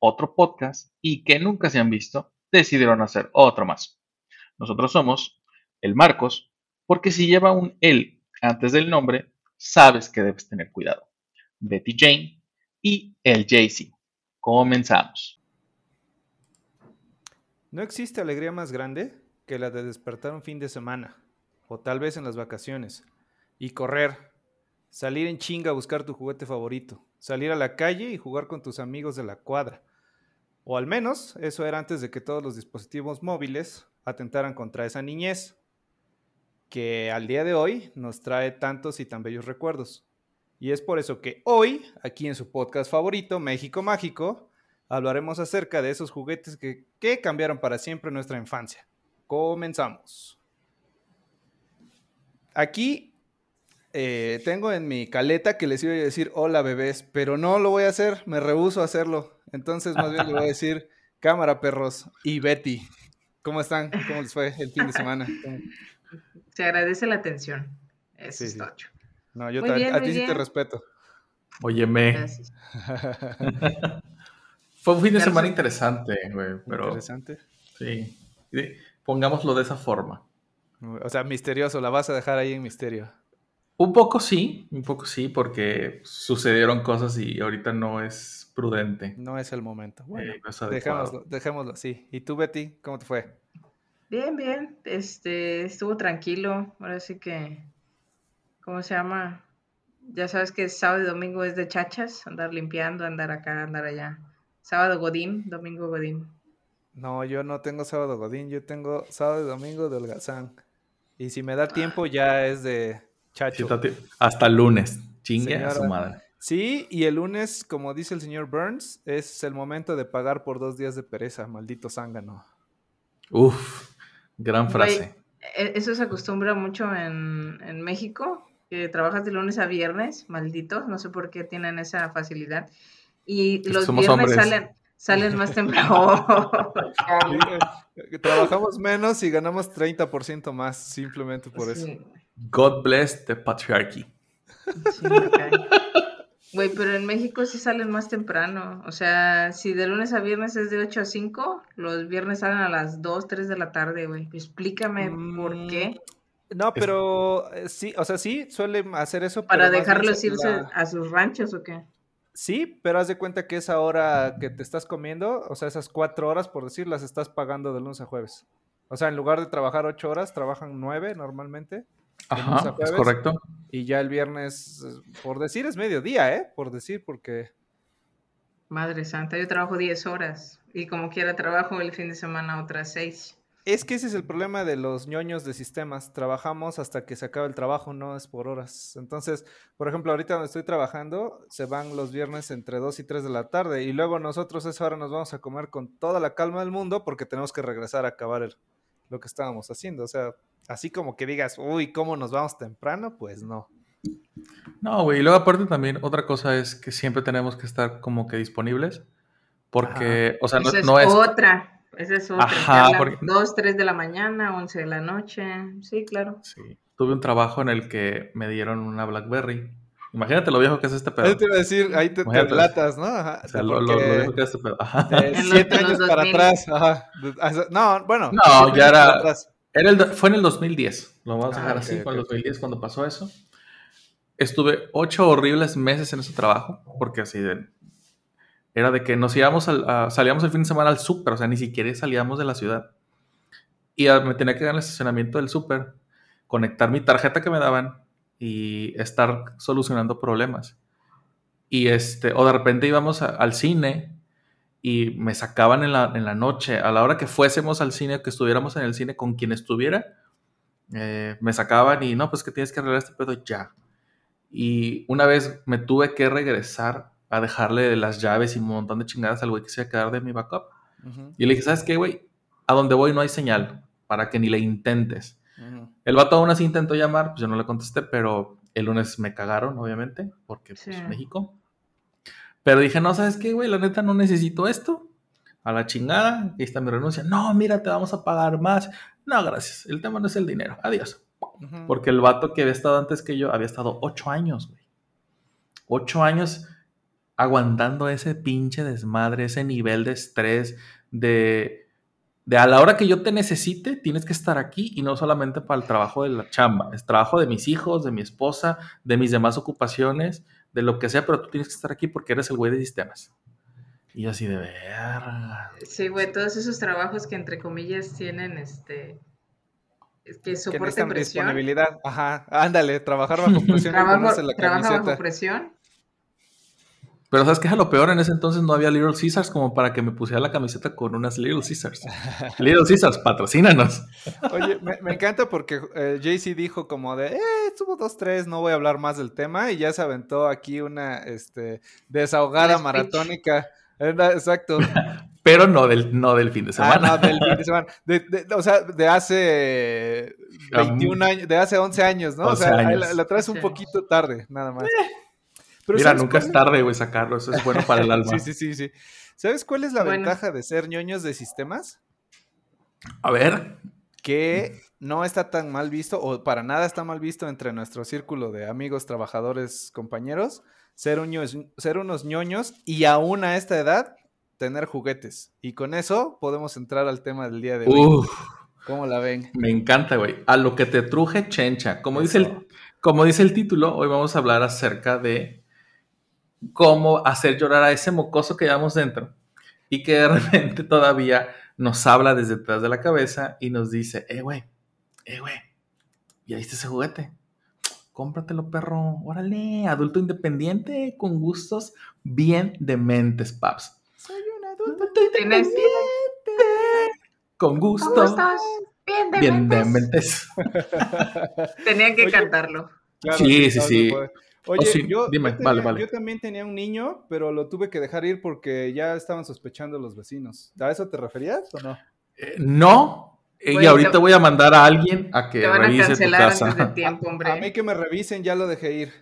otro podcast y que nunca se han visto, decidieron hacer otro más. Nosotros somos el Marcos, porque si lleva un él antes del nombre, sabes que debes tener cuidado. Betty Jane y el Jay-Z. Comenzamos. No existe alegría más grande que la de despertar un fin de semana, o tal vez en las vacaciones, y correr, salir en chinga a buscar tu juguete favorito, salir a la calle y jugar con tus amigos de la cuadra. O al menos eso era antes de que todos los dispositivos móviles atentaran contra esa niñez, que al día de hoy nos trae tantos y tan bellos recuerdos. Y es por eso que hoy, aquí en su podcast favorito, México Mágico, hablaremos acerca de esos juguetes que, que cambiaron para siempre nuestra infancia. Comenzamos. Aquí eh, tengo en mi caleta que les iba a decir hola bebés, pero no lo voy a hacer, me rehuso a hacerlo. Entonces más bien le voy a decir cámara perros y Betty. ¿Cómo están? ¿Cómo les fue el fin de semana? ¿Cómo- Se agradece la atención. Eso Sí, es sí. No, yo bien, a ti sí te respeto. Óyeme, Gracias. fue un fin de semana interesante, güey, pero Interesante. sí, pongámoslo de esa forma. O sea, misterioso, la vas a dejar ahí en misterio. Un poco sí, un poco sí, porque sucedieron cosas y ahorita no es prudente. No es el momento. Bueno, eh, no es adecuado. dejémoslo, dejémoslo así. ¿Y tú, Betty, cómo te fue? Bien, bien. Este, estuvo tranquilo. Ahora sí que, ¿cómo se llama? Ya sabes que sábado y domingo es de chachas, andar limpiando, andar acá, andar allá. Sábado Godín, domingo Godín. No, yo no tengo sábado Godín, yo tengo sábado y domingo de holgazán. Y si me da tiempo ya es de chacho. Hasta el lunes. Chingue a su Señora. madre. Sí, y el lunes, como dice el señor Burns, es el momento de pagar por dos días de pereza, maldito zángano. Uf, gran frase. E- Eso se acostumbra mucho en, en México, que trabajas de lunes a viernes, malditos, no sé por qué tienen esa facilidad. Y los somos viernes hombres. salen, salen más temprano. Eh, Trabajamos menos y ganamos 30% más, simplemente por eso. God bless the patriarchy. Sí, me cae. Güey, pero en México sí salen más temprano. O sea, si de lunes a viernes es de 8 a 5, los viernes salen a las 2, 3 de la tarde, güey. Explícame por Mm, qué. No, pero eh, sí, o sea, sí, suelen hacer eso. ¿Para dejarlos se- irse la- a sus ranchos o qué? Sí, pero haz de cuenta que esa hora que te estás comiendo, o sea, esas cuatro horas, por decir, las estás pagando de lunes a jueves. O sea, en lugar de trabajar ocho horas, trabajan nueve normalmente. Ajá, es correcto. Y ya el viernes, eh, por decir, es mediodía, ¿eh? Por decir, porque... Madre santa, yo trabajo 10 horas y como quiera trabajo el fin de semana otras 6. Es que ese es el problema de los ñoños de sistemas. Trabajamos hasta que se acaba el trabajo, no es por horas. Entonces, por ejemplo, ahorita donde estoy trabajando, se van los viernes entre 2 y 3 de la tarde. Y luego nosotros a esa hora nos vamos a comer con toda la calma del mundo porque tenemos que regresar a acabar el- lo que estábamos haciendo. O sea, así como que digas, uy, ¿cómo nos vamos temprano? Pues no. No, güey, y luego aparte también otra cosa es que siempre tenemos que estar como que disponibles. Porque, o sea, no, Esa es no es... otra. Esa es otra. Ajá, porque- 2, 3 de la mañana, 11 de la noche. Sí, claro. Sí. Tuve un trabajo en el que me dieron una BlackBerry. Imagínate lo viejo que es este pedo. Ahí te iba a decir, ahí te, te ¿no? Ajá, O sea, lo, lo- porque lo viejo que es este pedo. Ajá. siete años para 2000. atrás. Ajá. No, bueno. No, ya era- atrás. Era el do- fue en el 2010. Lo vamos a Ah, dejar ok, así. Fue en el ok, ok. 2010 cuando pasó eso. Estuve ocho horribles meses en ese trabajo. Porque así de. Era de que nos íbamos al, a- salíamos el fin de semana al súper. O sea, ni siquiera salíamos de la ciudad. Y ah, me tenía que ir al estacionamiento del súper. Conectar mi tarjeta que me daban. Y estar solucionando problemas. Y este. O de repente íbamos a- al cine y me sacaban en la, en la noche, a la hora que fuésemos al cine, que estuviéramos en el cine con quien estuviera, eh, me sacaban y no, pues que tienes que arreglar este pedo ya. Y una vez me tuve que regresar a dejarle las llaves y un montón de chingadas al güey que se iba a quedar de mi backup. Y le dije, ¿sabes qué, güey? A donde voy no hay señal para que ni le intentes. ujú. El vato aún así intentó llamar, pues yo no le contesté, pero el lunes me cagaron, obviamente, porque pues Sí. México. Pero dije, no, ¿sabes qué, güey? La neta no necesito esto. A la chingada, ahí está mi renuncia. No, mira, te vamos a pagar más. No, gracias. El tema no es el dinero. Adiós. Porque el vato que había estado antes que yo había estado ocho años, güey. Ocho años aguantando ese pinche desmadre, ese nivel de estrés, de, de a la hora que yo te necesite, tienes que estar aquí y no solamente para el trabajo de la chamba, es trabajo de mis hijos, de mi esposa, de mis demás ocupaciones, de lo que sea, pero tú tienes que estar aquí porque eres el güey de sistemas. Y así de verga. Sí, güey, todos esos trabajos que entre comillas tienen este que Que soporten presión. disponibilidad. Ajá, ándale, trabajar bajo presión Trabajo, trabaja bajo presión. Pero ¿sabes qué es lo peor? En ese entonces no había Little Caesars como para que me pusiera la camiseta con unas Little Caesars. Little Caesars, patrocínanos. Oye, me, me encanta porque eh, JC dijo como de, eh, estuvo 2-3, no voy a hablar más del tema y ya se aventó aquí una este, desahogada maratónica. Eh, Exacto. Pero no del, no del fin de Ah, semana. no, del fin de semana. De- de- o sea, de hace 21 años, de hace 11 años, ¿no? O 11 sea, años. la, la traes un poquito tarde, nada más. Pero Mira, ¿sabes nunca cuál es tarde, güey, sacarlo. Eso es bueno para el alma. Sí, sí, sí, sí. ¿Sabes cuál es la Bueno. ventaja de ser ñoños de sistemas? A ver. que no está tan mal visto, o para nada está mal visto entre nuestro círculo de amigos, trabajadores, compañeros, ser, un ño- ser unos ñoños y aún a esta edad tener juguetes. Y con eso podemos entrar al tema del día de hoy. Uf, ¿Cómo la ven? me encanta, güey. A lo que te truje, chencha. Como dice, el, como dice el título, hoy vamos a hablar acerca de cómo hacer llorar a ese mocoso que llevamos dentro y que de repente todavía nos habla desde detrás de la cabeza y nos dice, eh, güey, eh, güey, ¿ya viste ese juguete? Cómpratelo, perro. Órale, adulto independiente con gustos bien dementes, paps. Soy un adulto Tienes Con ¿Cómo gustos estás? Bien, de bien mentes. dementes. Tenían que Oye, cantarlo. Sí, sí, sí. puede. Oye, Oh, sí, yo, dime, yo tenía, vale, vale. yo también tenía un niño, pero lo tuve que dejar ir porque ya estaban sospechando los vecinos. ¿A eso te referías o no? Eh, no, y ahorita te- voy a mandar a alguien a que Te van a revise tu cancelar antes de casa. tiempo, A mí hombre. que me revisen, ya lo dejé ir.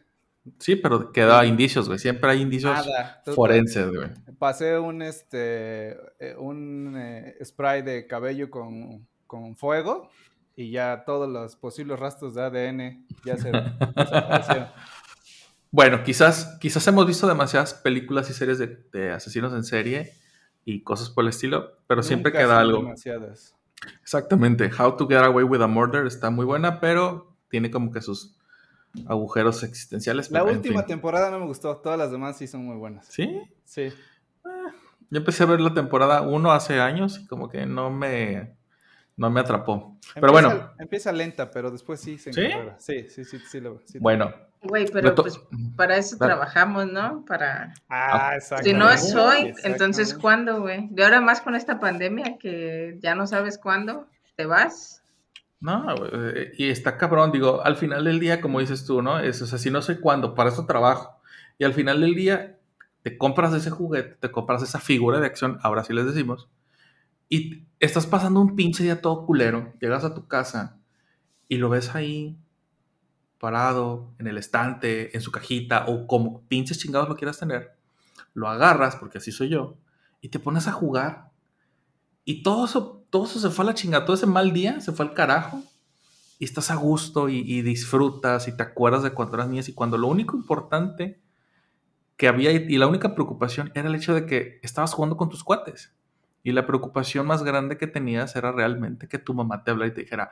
Sí, pero queda indicios, güey. Siempre hay indicios Nada. forenses, güey. Pasé un este eh, un eh, spray de cabello con, con fuego y ya todos los posibles rastros de ADN ya se desaparecieron. Bueno, quizás, quizás hemos visto demasiadas películas y series de, de asesinos en serie y cosas por el estilo, pero siempre queda algo. demasiadas. Exactamente. How to Get Away with a Murder está muy buena, pero tiene como que sus agujeros existenciales. La última fin. temporada no me gustó, todas las demás sí son muy buenas. ¿Sí? Sí. Yo empecé a ver la temporada 1 hace años y como que no me, no me atrapó. Pero bueno, Empieza lenta, pero después sí se ¿Sí? encarrera. Sí, sí, sí, sí, lo- sí. bueno. Güey, pero pues para eso Dale. trabajamos, ¿no? Para... Ah, exacto. Si no es hoy, entonces ¿cuándo, güey? De ahora más con esta pandemia que ya no sabes cuándo te vas. No, y está cabrón, digo, al final del día, como dices tú, ¿no? Es, o sea, si no sé cuándo, para eso trabajo. Y al final del día, te compras ese juguete, te compras esa figura de acción, ahora sí les decimos, y estás pasando un pinche día todo culero, llegas a tu casa y lo ves ahí, parado, en el estante, en su cajita, o como pinches chingados lo quieras tener, lo agarras, porque así soy yo, y te pones a jugar. Y todo eso, todo eso se fue a la chingada, todo ese mal día se fue al carajo. Y estás a gusto y, disfrutas y te acuerdas de cuando eras niñas y cuando lo único importante que había y la única preocupación era el hecho de que estabas jugando con tus cuates. Y la preocupación más grande que tenías era realmente que tu mamá te hablara y te dijera,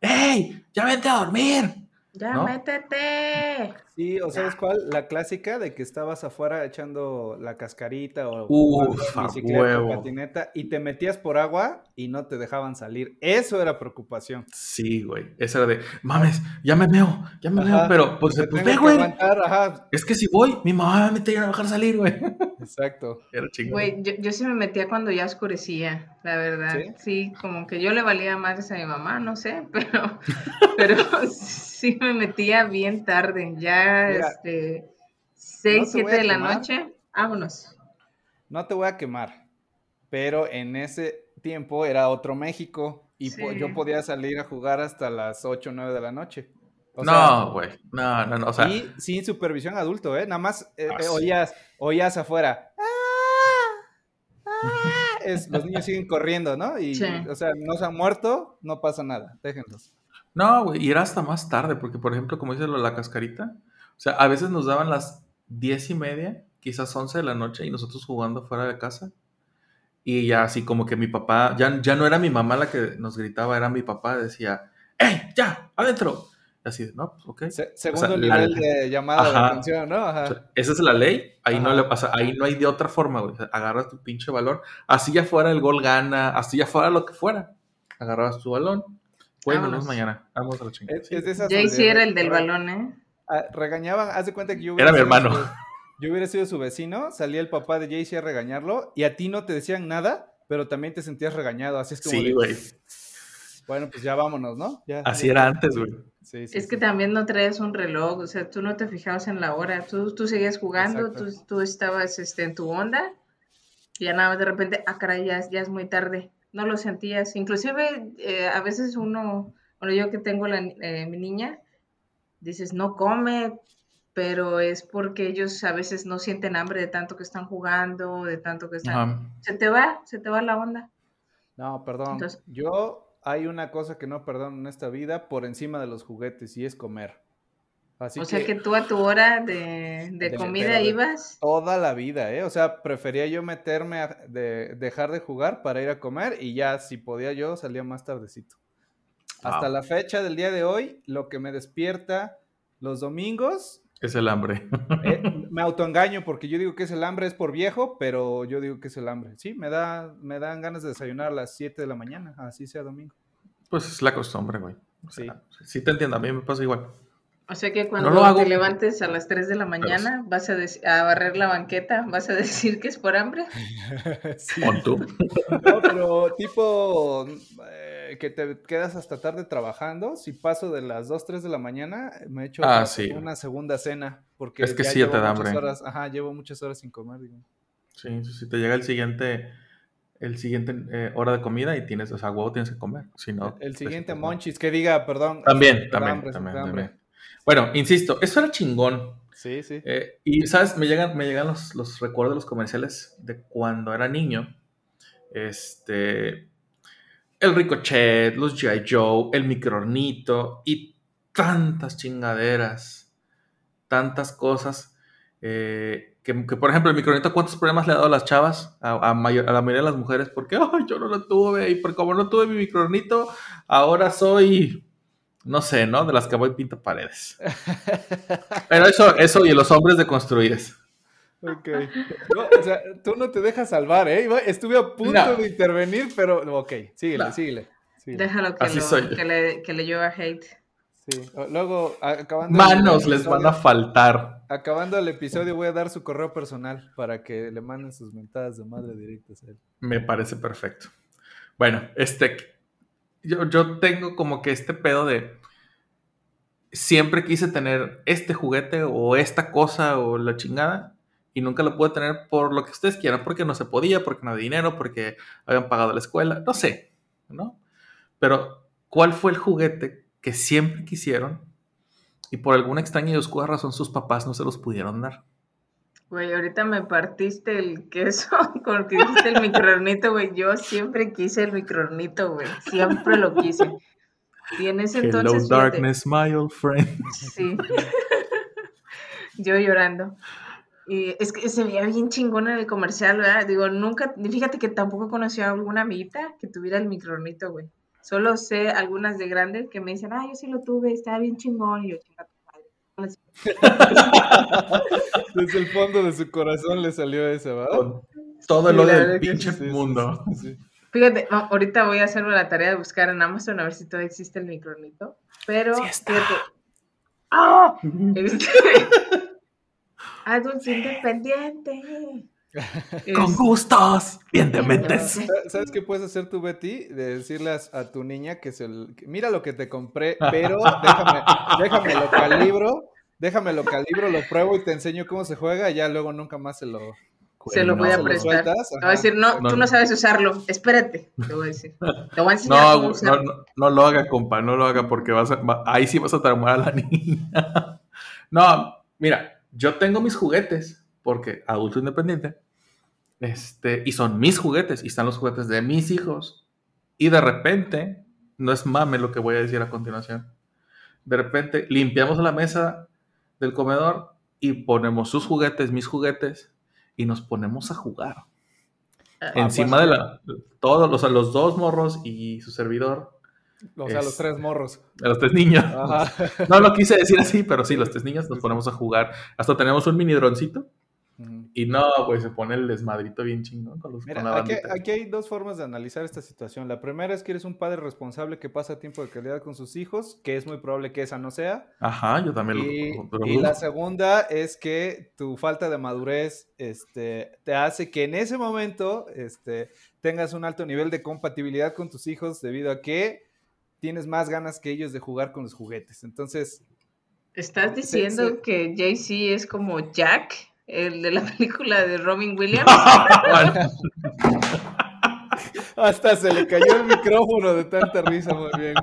¡Hey! ¡Ya vente a dormir! Ya ¿No? métete. Sí, o sabes cuál, la clásica de que estabas afuera echando la cascarita o Uf, bicicleta o patineta y te metías por agua y no te dejaban salir. Eso era preocupación. Sí, güey. Esa era de, mames, ya me meo, ya me Ajá, meo, pero pues, te pues ve, güey. Es que si voy, mi mamá me tiene a dejar salir, güey. exacto. Era chingón. Güey, yo, yo sí me metía cuando ya oscurecía, la verdad. ¿Sí? ¿Sí? como que yo le valía más a mi mamá, no sé, pero, pero sí me metía bien tarde, ya Mira, este, no 6, te voy 7 a de la quemar. noche. Vámonos. No te voy a quemar, pero en ese tiempo era otro México y po- Sí. yo podía salir a jugar hasta las 8 o 9 de la noche. O no, güey. No, no, no. O sea, y sin supervisión adulto, ¿eh? Nada más eh, Ah, eh, sí. oías, oías afuera. "Ah, ah", es, los niños siguen corriendo, ¿no? Y, Sí. o sea, no se han muerto, no pasa nada, déjenlos. No, güey, y era hasta más tarde, porque por ejemplo, como dice lo de la cascarita, o sea, a veces nos daban las diez y media, quizás once de la noche, y nosotros jugando fuera de casa. Y ya así como que mi papá, ya, ya no era mi mamá la que nos gritaba, era mi papá, decía, ¡Ey, ya, adentro! Y así, no, pues ok. Se- segundo nivel de llamada de atención, ¿no? Ajá. O sea, esa es la ley, ahí no le pasa, ahí no hay de otra forma, güey. O sea, agarras tu pinche balón, así ya fuera el gol gana, así ya fuera lo que fuera. Agarrabas tu balón, güey, nos vemos Vámonos. mañana, vamos a la chingada. Es- es de esas Jay donde sí era el del balón, ¿eh? ah, Regañaban, haz de cuenta que yo Era mi hermano. su- yo hubiera sido su vecino, salía el papá de Jaycee a regañarlo y a ti no te decían nada, pero también te sentías regañado, así es como Sí, de, güey. bueno, pues ya vámonos, ¿no? Ya, Así ya- era antes, güey. Sí, sí, Es que también no traías un reloj, o sea, tú no te fijabas en la hora, tú, tú seguías jugando, tú, tú estabas este, en tu onda, y ya nada más de repente, ah, caray, ya es muy tarde, no lo sentías. Inclusive, eh, a veces uno, bueno, yo que tengo la, ni- eh, mi niña, dices, no come, pero es porque ellos a veces no sienten hambre de tanto que están jugando, de tanto que están... Ajá. Se te va, se te va la onda. No, perdón. Entonces- Yo hay una cosa que no perdono en esta vida por encima de los juguetes y es comer. Así o que, sea que tú a tu hora de, de De- comida de- ibas... toda la vida, ¿eh? O sea, prefería yo meterme a de dejar de jugar para ir a comer y ya si podía yo salía más tardecito. Hasta la fecha del día de hoy, lo que me despierta los domingos, Es el hambre. eh, me autoengaño porque yo digo que es el hambre, es por viejo, pero yo digo que es el hambre. Sí, me da, me dan ganas de desayunar a las 7 de la mañana, así sea domingo. Pues es la costumbre, güey. O Sí. sí te entiendo, a mí me pasa igual. O sea que cuando lo hago. te levantes a las 3 de la mañana, vas a, barrer la banqueta, vas a decir que es por hambre. Sí. No, pero tipo eh, que te quedas hasta tarde trabajando, si paso de las 2, 3 de la mañana, me echo Ah, sí. una segunda cena, porque Es que sí, ya llevo te da muchas hambre. horas, ajá, llevo muchas horas sin comer. digo. Sí, sí, te llega el siguiente, el siguiente eh, hora de comida y tienes, o sea, huevo tienes que comer. Si no, El siguiente monchis, que diga, perdón. También, también, hambre, también, también. Bueno, insisto, eso era chingón. Sí, sí. Eh, y, ¿sabes? Me llegan, me llegan los, los recuerdos de los comerciales de cuando era niño. Este. El Ricochet, los G.I. Joe, el microornito y tantas chingaderas. Tantas cosas. eh, que, que, por ejemplo, el microornito, ¿cuántos problemas le ha dado a las chavas? A, a mayor- a la mayoría de las mujeres. Porque "Ay, yo no lo tuve. Y por como no tuve mi microornito, ahora soy. No sé, ¿no? De las que voy pinto paredes. Pero eso, eso y los hombres deconstruidos. Ok. No, o sea, tú no te dejas salvar, ¿eh? Estuve a punto No. de intervenir, pero ok, síguele, No. síguele. síguele. Déjalo que, Así lo- soy yo. que le, que le lleva hate. Sí. Luego, acabando. el Manos les van a faltar. Acabando el episodio, voy a dar su correo personal para que le manden sus mentadas de madre directas a él. Me parece perfecto. Bueno, este. Yo, yo tengo como que este pedo de. Siempre quise tener este juguete o esta cosa o la chingada. Y nunca lo pude tener por lo que ustedes quieran. Porque no se podía, porque no había dinero, porque habían pagado la escuela. No sé, ¿no? Pero, ¿cuál fue el juguete que siempre quisieron? Y por alguna extraña y oscura razón sus papás no se los pudieron dar. Güey, ahorita me partiste el queso con lo que dijiste el microornito, güey. Yo siempre quise el microornito, güey. Siempre lo quise. Y en ese entonces. Hello, darkness, my old friend. Sí. Yo llorando. Y es que se veía bien chingón en el comercial, ¿verdad? Digo, nunca, fíjate que tampoco conocí a alguna amiguita que tuviera el microornito, güey. Solo sé algunas de grandes que me dicen, ah, yo sí lo tuve, estaba bien chingón. Y yo, chinga Desde el fondo de su corazón le salió esa, ¿verdad? Con todo el odio del pinche Sí, mundo. sí, sí. Fíjate, ahorita voy a hacerme la tarea de buscar en Amazon a ver si todavía existe el microornito. Pero, Sí está. fíjate. ¡Ah! Este, Adulto independiente. Con Es- gustos, bien dementes. ¿Sabes qué puedes hacer tú, Betty? De decirles a tu niña que se... mira lo que te compré, pero déjame, déjame lo calibro, déjame lo calibro, lo pruebo y te enseño cómo se juega, y ya luego nunca más se lo... Se lo voy a prestar. Te voy a decir, no, No, tú no. sabes usarlo. Espérate, te voy a decir. Te voy a enseñar No, no, no, no lo haga, compa, no lo haga porque vas a- va- ahí sí vas a traumar a la niña. No, mira, yo tengo mis juguetes porque adulto independiente, este, y son mis juguetes y están los juguetes de mis hijos. Y de repente, no es mame lo que voy a decir a continuación. De repente limpiamos la mesa del comedor y ponemos sus juguetes, mis juguetes, y nos ponemos a jugar Ah, encima de la todos los, los dos morros y su servidor O sea, los Es- tres morros. de los tres niños Ajá. no lo quise decir así pero sí los tres niños nos ponemos a jugar hasta tenemos un mini droncito. Y no pues se pone el desmadrito bien chingón con, los, con la Mira, aquí, hay dos formas de analizar esta situación. La primera es que eres un padre responsable que pasa tiempo de calidad con sus hijos, que es muy probable que esa no sea. ajá yo también Y, lo pero- y la segunda es que tu falta de madurez este, te hace que en ese momento este, tengas un alto nivel de compatibilidad con tus hijos debido a que tienes más ganas que ellos de jugar con los juguetes. Entonces, ¿Estás diciendo sí. que Jay-Z es como Jack, el de la película de Robin Williams? hasta se le cayó el micrófono de tanta risa, muy bien.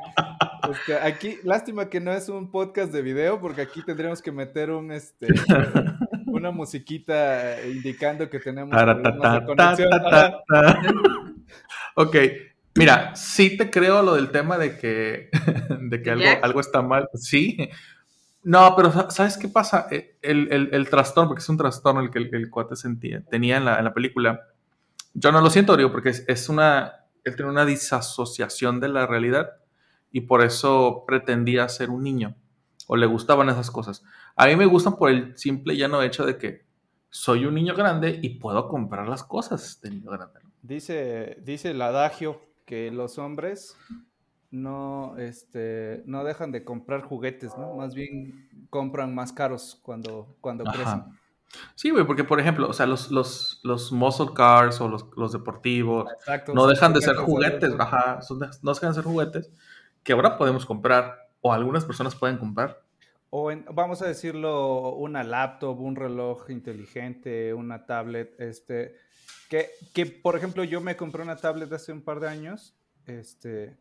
Este, aquí, lástima que no es un podcast de video, porque aquí tendríamos que meter un, este, una musiquita indicando que tenemos problemas de conexión. Ok, mira, sí te creo lo del tema de que, de que algo, algo está mal. Sí. No, pero sa- ¿sabes qué pasa? Eh, El, el- trastorno, porque es un trastorno el que el, el cuate sentía, tenía en la, en la película. Yo no lo siento, digo, porque es, es una. Él tiene una disasociación de la realidad y por eso pretendía ser un niño o le gustaban esas cosas. A mí me gustan por el simple y llano hecho de que soy un niño grande y puedo comprar las cosas de niño grande. Dice, dice el adagio que los hombres no, este, no dejan de comprar juguetes, ¿no? Más bien compran más caros cuando, cuando Ajá. crecen. Sí, güey, porque por ejemplo, o sea, los, los, los muscle cars o los, los deportivos Exacto. no dejan de ser juguetes, ajá, son de- no dejan de ser juguetes que ahora podemos comprar o algunas personas pueden comprar. O en- vamos a decirlo, una laptop, un reloj inteligente, una tablet, este, que, que por ejemplo yo me compré una tablet hace un par de años, este,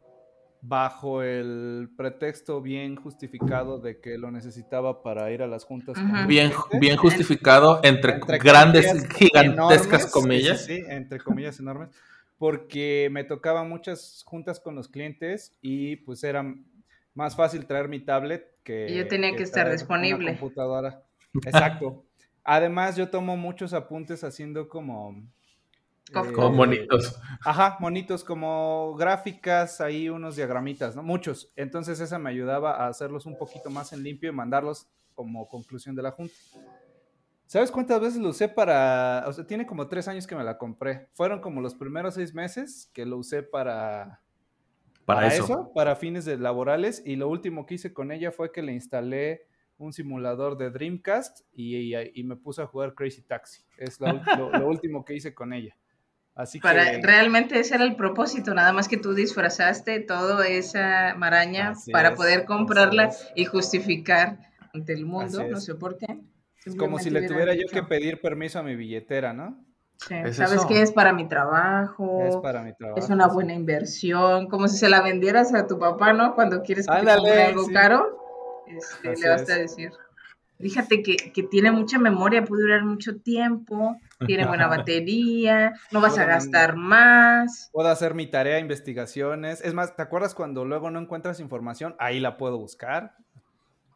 bajo el pretexto bien justificado de que lo necesitaba para ir a las juntas. con Ujú. mi Bien, bien justificado entre, Entre grandes, comillas gigantescas enormes, comillas. Sí, entre comillas enormes, porque me tocaban muchas juntas con los clientes y pues era más fácil traer mi tablet que... Y yo tenía que estar traer una disponible. computadora. Exacto. Además, yo tomo muchos apuntes haciendo como... Como Como monitos. Ajá, monitos como gráficas, ahí unos diagramitas, ¿no? Muchos. Entonces esa me ayudaba a hacerlos un poquito más en limpio y mandarlos como conclusión de la junta. ¿Sabes cuántas veces lo usé para...? O sea, tiene como tres años que me la compré. Fueron como los primeros seis meses que lo usé para... Para, eso. para fines de laborales. Y lo último que hice con ella fue que le instalé un simulador de Dreamcast y, y- y me puse a jugar Crazy Taxi. Es lo, lo- lo último que hice con ella. Así Para, que... realmente ese era el propósito, nada más que tú disfrazaste toda esa maraña Así para es, poder comprarla es. y justificar ante el mundo, no es. sé por qué. Es como si le tuviera yo que pedir permiso a mi billetera, ¿no? sí, Es ¿Sabes eso. qué? Es para mi trabajo, Es es, para mi trabajo. una sí. buena inversión, como si se la vendieras a tu papá, ¿no? Cuando quieres que te compre algo sí. caro, este, le vas a es. decir. Fíjate que, que tiene mucha memoria, puede durar mucho tiempo, tiene buena batería, no vas a gastar más. Puedo hacer mi tarea investigaciones. Es más, ¿te acuerdas cuando luego no encuentras información? Ahí la puedo buscar.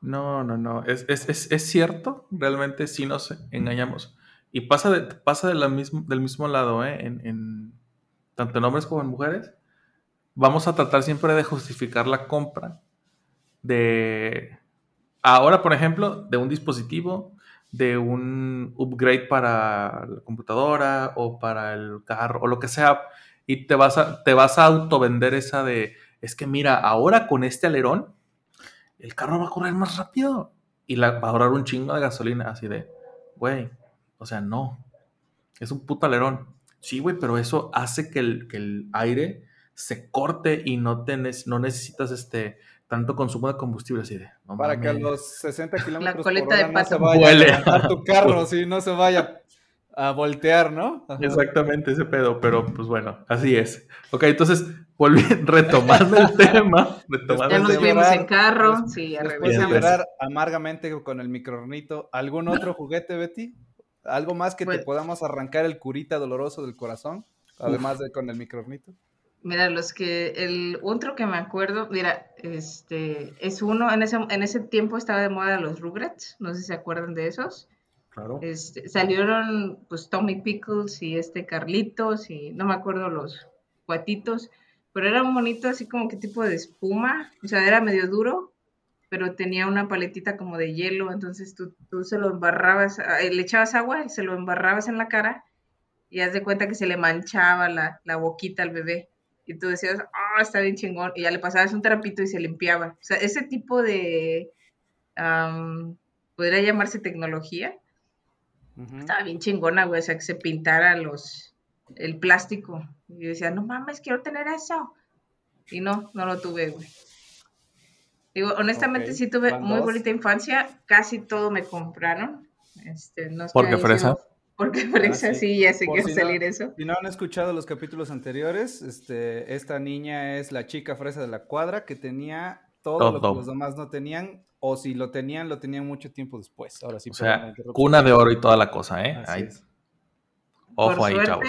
No, no, no. Es, es, es, es cierto, realmente sí nos engañamos. Y pasa, de, pasa de la mismo, del mismo lado, ¿eh? En, en- tanto en hombres como en mujeres. Vamos a tratar siempre de justificar la compra de... Ahora, por ejemplo, de un dispositivo, de un upgrade para la computadora o para el carro o lo que sea. Y te vas a, te vas a autovender esa de, es que mira, ahora con este alerón, el carro va a correr más rápido y va a ahorrar un chingo de gasolina. Así de, güey, o sea, no. Es un puto alerón. Sí, güey, pero eso hace que el, que el aire se corte y no, te, ne- no necesitas este, tanto consumo de combustible así de. No Para que a los 60 kilómetros por coleta de hora no se vaya a tu carro, sí, no se vaya a voltear, ¿no? Ajá. Exactamente ese pedo, pero pues bueno, así es. Ok, entonces, volví, retomando el tema. Retomando Ya el nos llorar, en carro, sí. Bien, llorar amargamente con el microornito, ¿algún otro juguete, Betty? ¿Algo más que te Pues- podamos arrancar el curita doloroso del corazón? Además de con el microornito. Mira, los que, el otro que me acuerdo, mira, este, es uno, en ese, en ese tiempo estaba de moda los Rugrats, no sé si se acuerdan de esos. Claro. Este, salieron pues Tommy Pickles y este Carlitos y no me acuerdo los cuatitos, pero era un bonito así como que tipo de espuma, o sea, era medio duro, pero tenía una paletita como de hielo, entonces tú, tú se lo embarrabas, ah, le echabas agua y se lo embarrabas en la cara y haz de cuenta que se le manchaba la, la boquita al bebé. Y tú decías, ah, está bien chingón. Y ya le pasabas un trapito y se limpiaba. O sea, ese tipo de, am, podría llamarse tecnología, estaba bien chingona, güey, o sea, que se pintara los, el plástico. Y yo decía, no mames, quiero tener eso. Y no, no lo tuve, güey. Digo, honestamente sí tuve van muy dos. bonita infancia, casi todo me compraron. Este, no es ¿Por qué fresa? sido- Porque fresa, Ah, sí. sí, ya sé Por que si no- salir eso. Si no han escuchado los capítulos anteriores, este, esta niña es la chica fresa de la cuadra que tenía todo, lo que los demás no tenían, o si lo tenían, lo tenían mucho tiempo después. Ahora sí, O sea, cuna de oro y toda la cosa, ¿eh? Así Ahí. Ojo por ahí, suerte, chavos.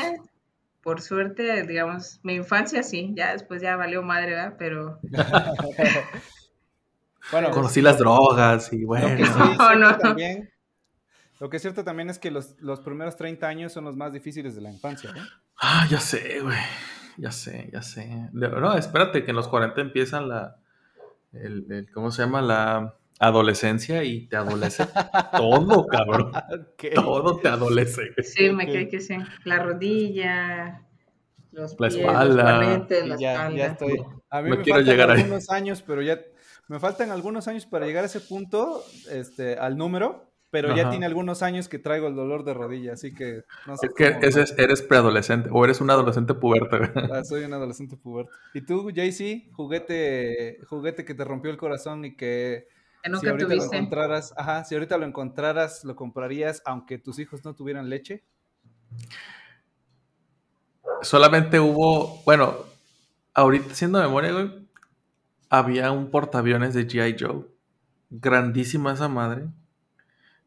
por suerte, digamos, mi infancia sí, ya después ya valió madre, ¿verdad? Pero Bueno, Conocí las drogas y lo bueno. que, sí No, cierto no. también, lo que es cierto también es que los, los primeros 30 años son los más difíciles de la infancia, ¿no? Ah, ya sé, güey. Ya sé, ya sé. De- No, espérate, que en los 40 empiezan la. El, el- ¿Cómo se llama? La adolescencia y te adolece todo, cabrón. Ok. Todo te adolece. sí, me cae que sí. La rodilla, los La pies, espalda. los cuarentes, Y la ya, espalda. ya estoy. A mí No me quiero faltan llegar ahí. algunos años, pero ya me faltan algunos años para llegar a ese punto, este, al número, pero ya tiene algunos años que traigo el dolor de rodilla, así que no sé. Es que cómo- eres preadolescente o eres un adolescente puberto. güey. Ah, soy un adolescente puberto. ¿Y tú, JC, juguete, juguete que te rompió el corazón y que Que si nunca ahorita tuviste. lo encontraras, ajá, si ahorita lo encontraras, lo comprarías aunque tus hijos no tuvieran leche? Solamente hubo, bueno, ahorita haciendo memoria, güey, había un portaaviones de G.I. Joe. Grandísima esa madre.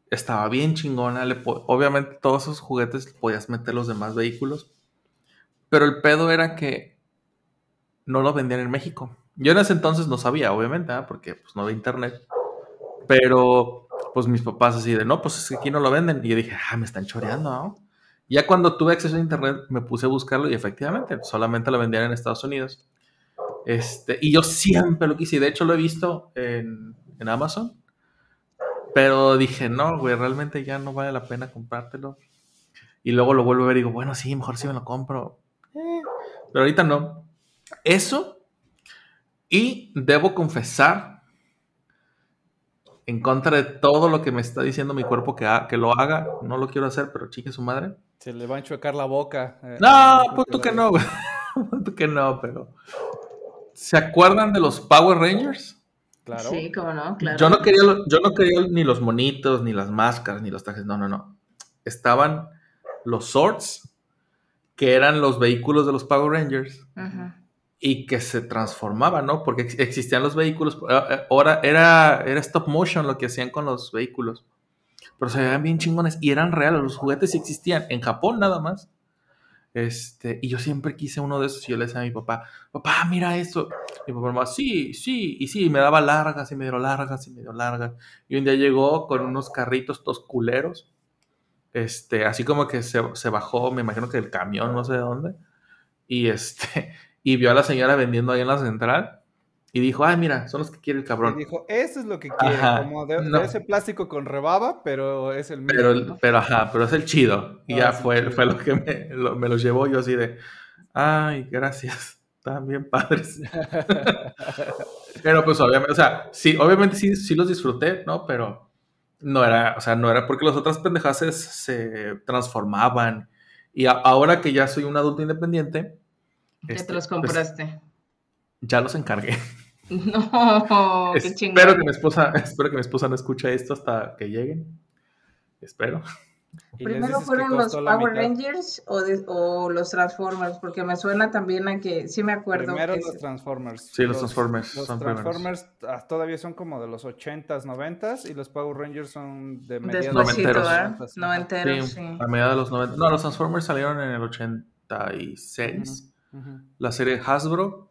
Estaba bien chingona. obviamente todos esos juguetes podías meter los demás vehículos. Pero el pedo era que no lo vendían en México. Yo en ese entonces no sabía, obviamente, ¿ah? porque pues, no había internet. Pero pues mis papás así de, no, pues es que aquí no lo venden. Y yo dije, ah, me están choreando. Ya cuando tuve acceso a internet me puse a buscarlo y efectivamente solamente lo vendían en Estados Unidos. Este, y yo siempre lo quise, de hecho lo he visto en, en Amazon. Pero dije, no, güey, realmente ya no vale la pena comprártelo. Y luego lo vuelvo a ver y digo, bueno, sí, mejor sí me lo compro. Eh, pero ahorita no. Eso. Y debo confesar, en contra de todo lo que me está diciendo mi cuerpo que, ha- que lo haga, no lo quiero hacer, pero chique su madre. Se le va a enchuecar la boca. eh, No, pues tú que no, güey. Tú que no, pero. ¿Se acuerdan de los Power Rangers? Claro. Sí, cómo no, claro. Yo no quería, yo no quería ni los monitos, ni las máscaras, ni los trajes. No, no, no. Estaban los swords, que eran los vehículos de los Power Rangers, y que se transformaban, ¿no? Porque ex- existían los vehículos. eh, eh, Ahora era, era stop motion lo que hacían con los vehículos. Pero se veían bien chingones y eran reales. Los juguetes sí existían. En Japón nada más. Este, y yo siempre quise uno de esos y yo le decía a mi papá, papá, mira esto. Y mi papá, sí, sí, y sí, y me daba largas y me dio largas y me dio largas. Y un día llegó con unos carritos todos culeros. Este, así como que se, se bajó, me imagino que del camión, no sé de dónde. Y este, y vio a la señora vendiendo ahí en la central. Y dijo, ay, mira, son los que quiere el Y cabrón. dijo, eso es lo que quiere, Ajá, como de, de no. ese plástico con rebaba, pero es el mismo. Pero, ¿no? pero ajá, pero es el chido. Y Ah, ya sí, fue, chido. fue lo que me, lo- me los llevó yo así de, ay, gracias, están bien padres. pero pues obviamente, o sea, sí, obviamente sí, sí los disfruté, ¿no? Pero no era, o sea, no era porque las otras pendejas se, transformaban. Y a- ahora que ya soy un adulto independiente, Ya este, te los pues, compraste. ya los encargué. No, qué espero que mi esposa, espero que mi esposa no escuche esto hasta que lleguen. Espero. ¿Primero fueron los Power. Rangers o, de- o los Transformers? Porque me suena también a que sí me acuerdo. Primero que los se- Transformers. Sí, los Transformers Los son primeros. Transformers ah, todavía son como de los 80s, 90s y los Power Rangers son de mediados Despuésito, Noventeros. ¿verdad? Noventas, Noventeros, Sí, sí. a mediados de los 90. No, los Transformers salieron en el 86. Ujú. La serie Hasbro.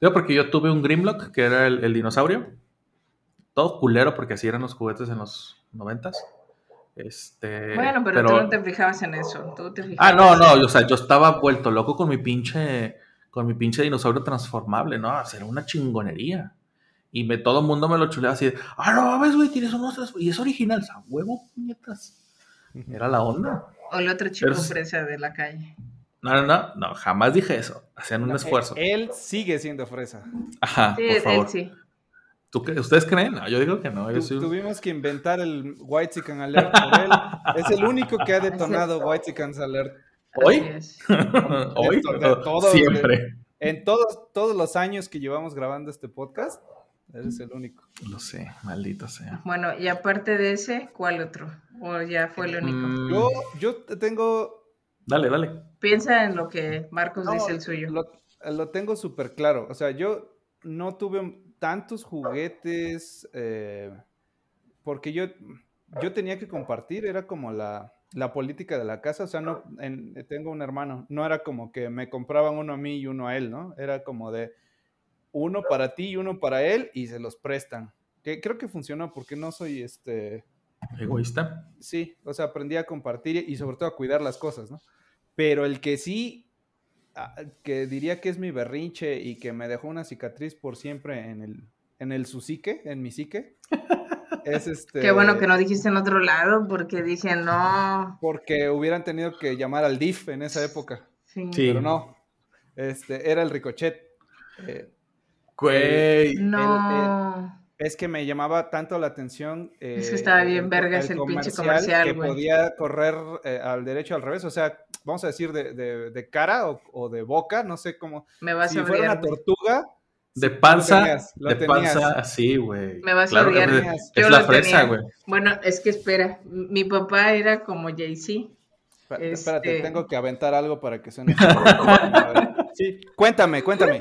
Digo porque yo tuve un Grimlock, que era el, el dinosaurio. Todo culero, porque así eran los juguetes en los 90s. Este, Bueno, pero, tú no te fijabas en eso. Tú te Ah, fijabas no, en- no, o sea, yo estaba vuelto loco con mi pinche, con mi pinche dinosaurio transformable, ¿no? Era una chingonería. Y me, todo el mundo me lo chuleaba así de, ah, no mames, güey, tienes unos y es original, o sea, huevo, puñetas. Era la onda. O el otro chico Pero de la calle. No, no, no, no, jamás dije eso. Hacían un No, esfuerzo. Él, él sigue siendo fresa. Ajá, Sí, por él favor. sí. ¿Tú qué- ¿Ustedes creen? No, yo digo que no. Yo Tu- soy Tuvimos que inventar el White Chicken Alert por él. Es el único que ha detonado White Chicken Alert. ¿Hoy? Hoy, de todo, siempre. En todos, todos los años que llevamos grabando este podcast, eres el único. Lo sé, maldito sea. Bueno, y aparte de ese, ¿cuál otro? O ya fue el único. Mm, Yo, yo te tengo Dale, dale. Piensa en lo que Marcos No, dice el suyo. Lo, lo tengo súper claro. O sea, yo no tuve tantos juguetes eh, porque yo, yo tenía que compartir, era como la, la política de la casa. O sea, no, en- tengo un hermano, no era como que me compraban uno a mí y uno a él, ¿no? Era como de uno para ti y uno para él y se los prestan. Que creo que funcionó porque no soy este Egoísta. sí, o sea, aprendí a compartir y sobre todo a cuidar las cosas, ¿no? Pero el que sí, ah, que diría que es mi berrinche y que me dejó una cicatriz por siempre en el, en el su psique, en mi psique, es este... Qué bueno que no dijiste en otro lado, porque dije, no. Porque hubieran tenido que llamar al DIF en esa época, Sí. Sí. pero no. Este, era el ricochet. Eh, Güey. No. Es que me llamaba tanto la atención. Es que eh, estaba bien vergas el pinche comercial, Que podía correr eh, al derecho al revés, o sea, vamos a decir de, de- de cara o, o de boca, no sé cómo. Me vas Si a fuera odiar. una tortuga, De panza, lo tenías, lo de tenías. panza así, güey. Me vas a Claro odiar. es-. Yo la fresa, güey. Bueno, es que espera. Mi papá era como Jay-Z. Espérate, Este- tengo que aventar algo para que suene. Sí, cuéntame, cuéntame.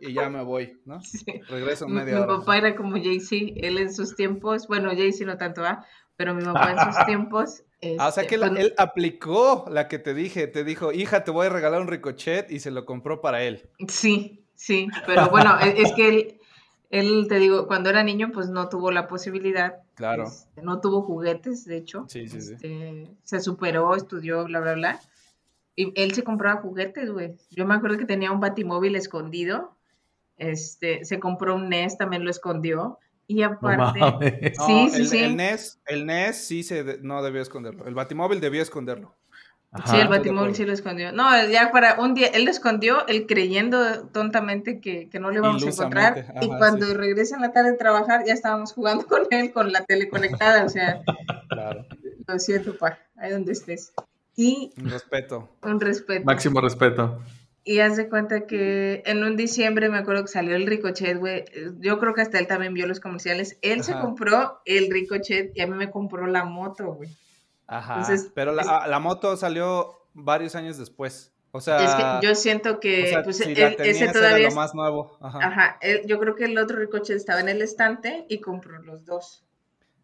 Y ya me voy, ¿no? Sí. Regreso Mi, media mi hora. papá era como Jay-Z. Él en sus tiempos, bueno, Jay-Z no tanto, ¿ah? Pero mi papá en sus tiempos. Ah, o sea este, que la- pues, él aplicó la que te dije, te dijo, hija, te voy a regalar un ricochet y se lo compró para él. Sí, sí, pero bueno, e- es que él, él, te digo, cuando era niño, pues no tuvo la posibilidad. Claro. este, no tuvo juguetes, de hecho. Sí, sí, sí. Este, Se superó, estudió, bla, bla, bla. Y él se compraba juguetes, güey. Yo me acuerdo que tenía un batimóvil escondido. Este, se compró un NES, también lo escondió. Y aparte. No, sí, sí, el, sí. El NES, el NES sí se de- no debió esconderlo. El Batimóvil debió esconderlo. Sí, el Batimóvil sí lo escondió. No, ya para un día, él lo escondió, él creyendo tontamente que, que no lo íbamos a encontrar. Y cuando sí. regresa en la tarde a trabajar, ya estábamos jugando con él, con la tele conectada. O sea, Claro. lo siento, pa, ahí donde estés. Y Un respeto. un respeto. Máximo respeto. Y haz de cuenta que en un diciembre me acuerdo que salió el Ricochet, güey. Yo creo que hasta él también vio los comerciales. Él se Ajá. compró el Ricochet y a mí me compró la moto, güey. Ajá. Entonces, Pero la, es- ah, la moto salió varios años después. O sea, es que yo siento que o sea, pues, si él- la ese tenías era todavía lo más nuevo. Ajá. Ajá, él- yo creo que el otro Ricochet estaba en el estante y compró los dos.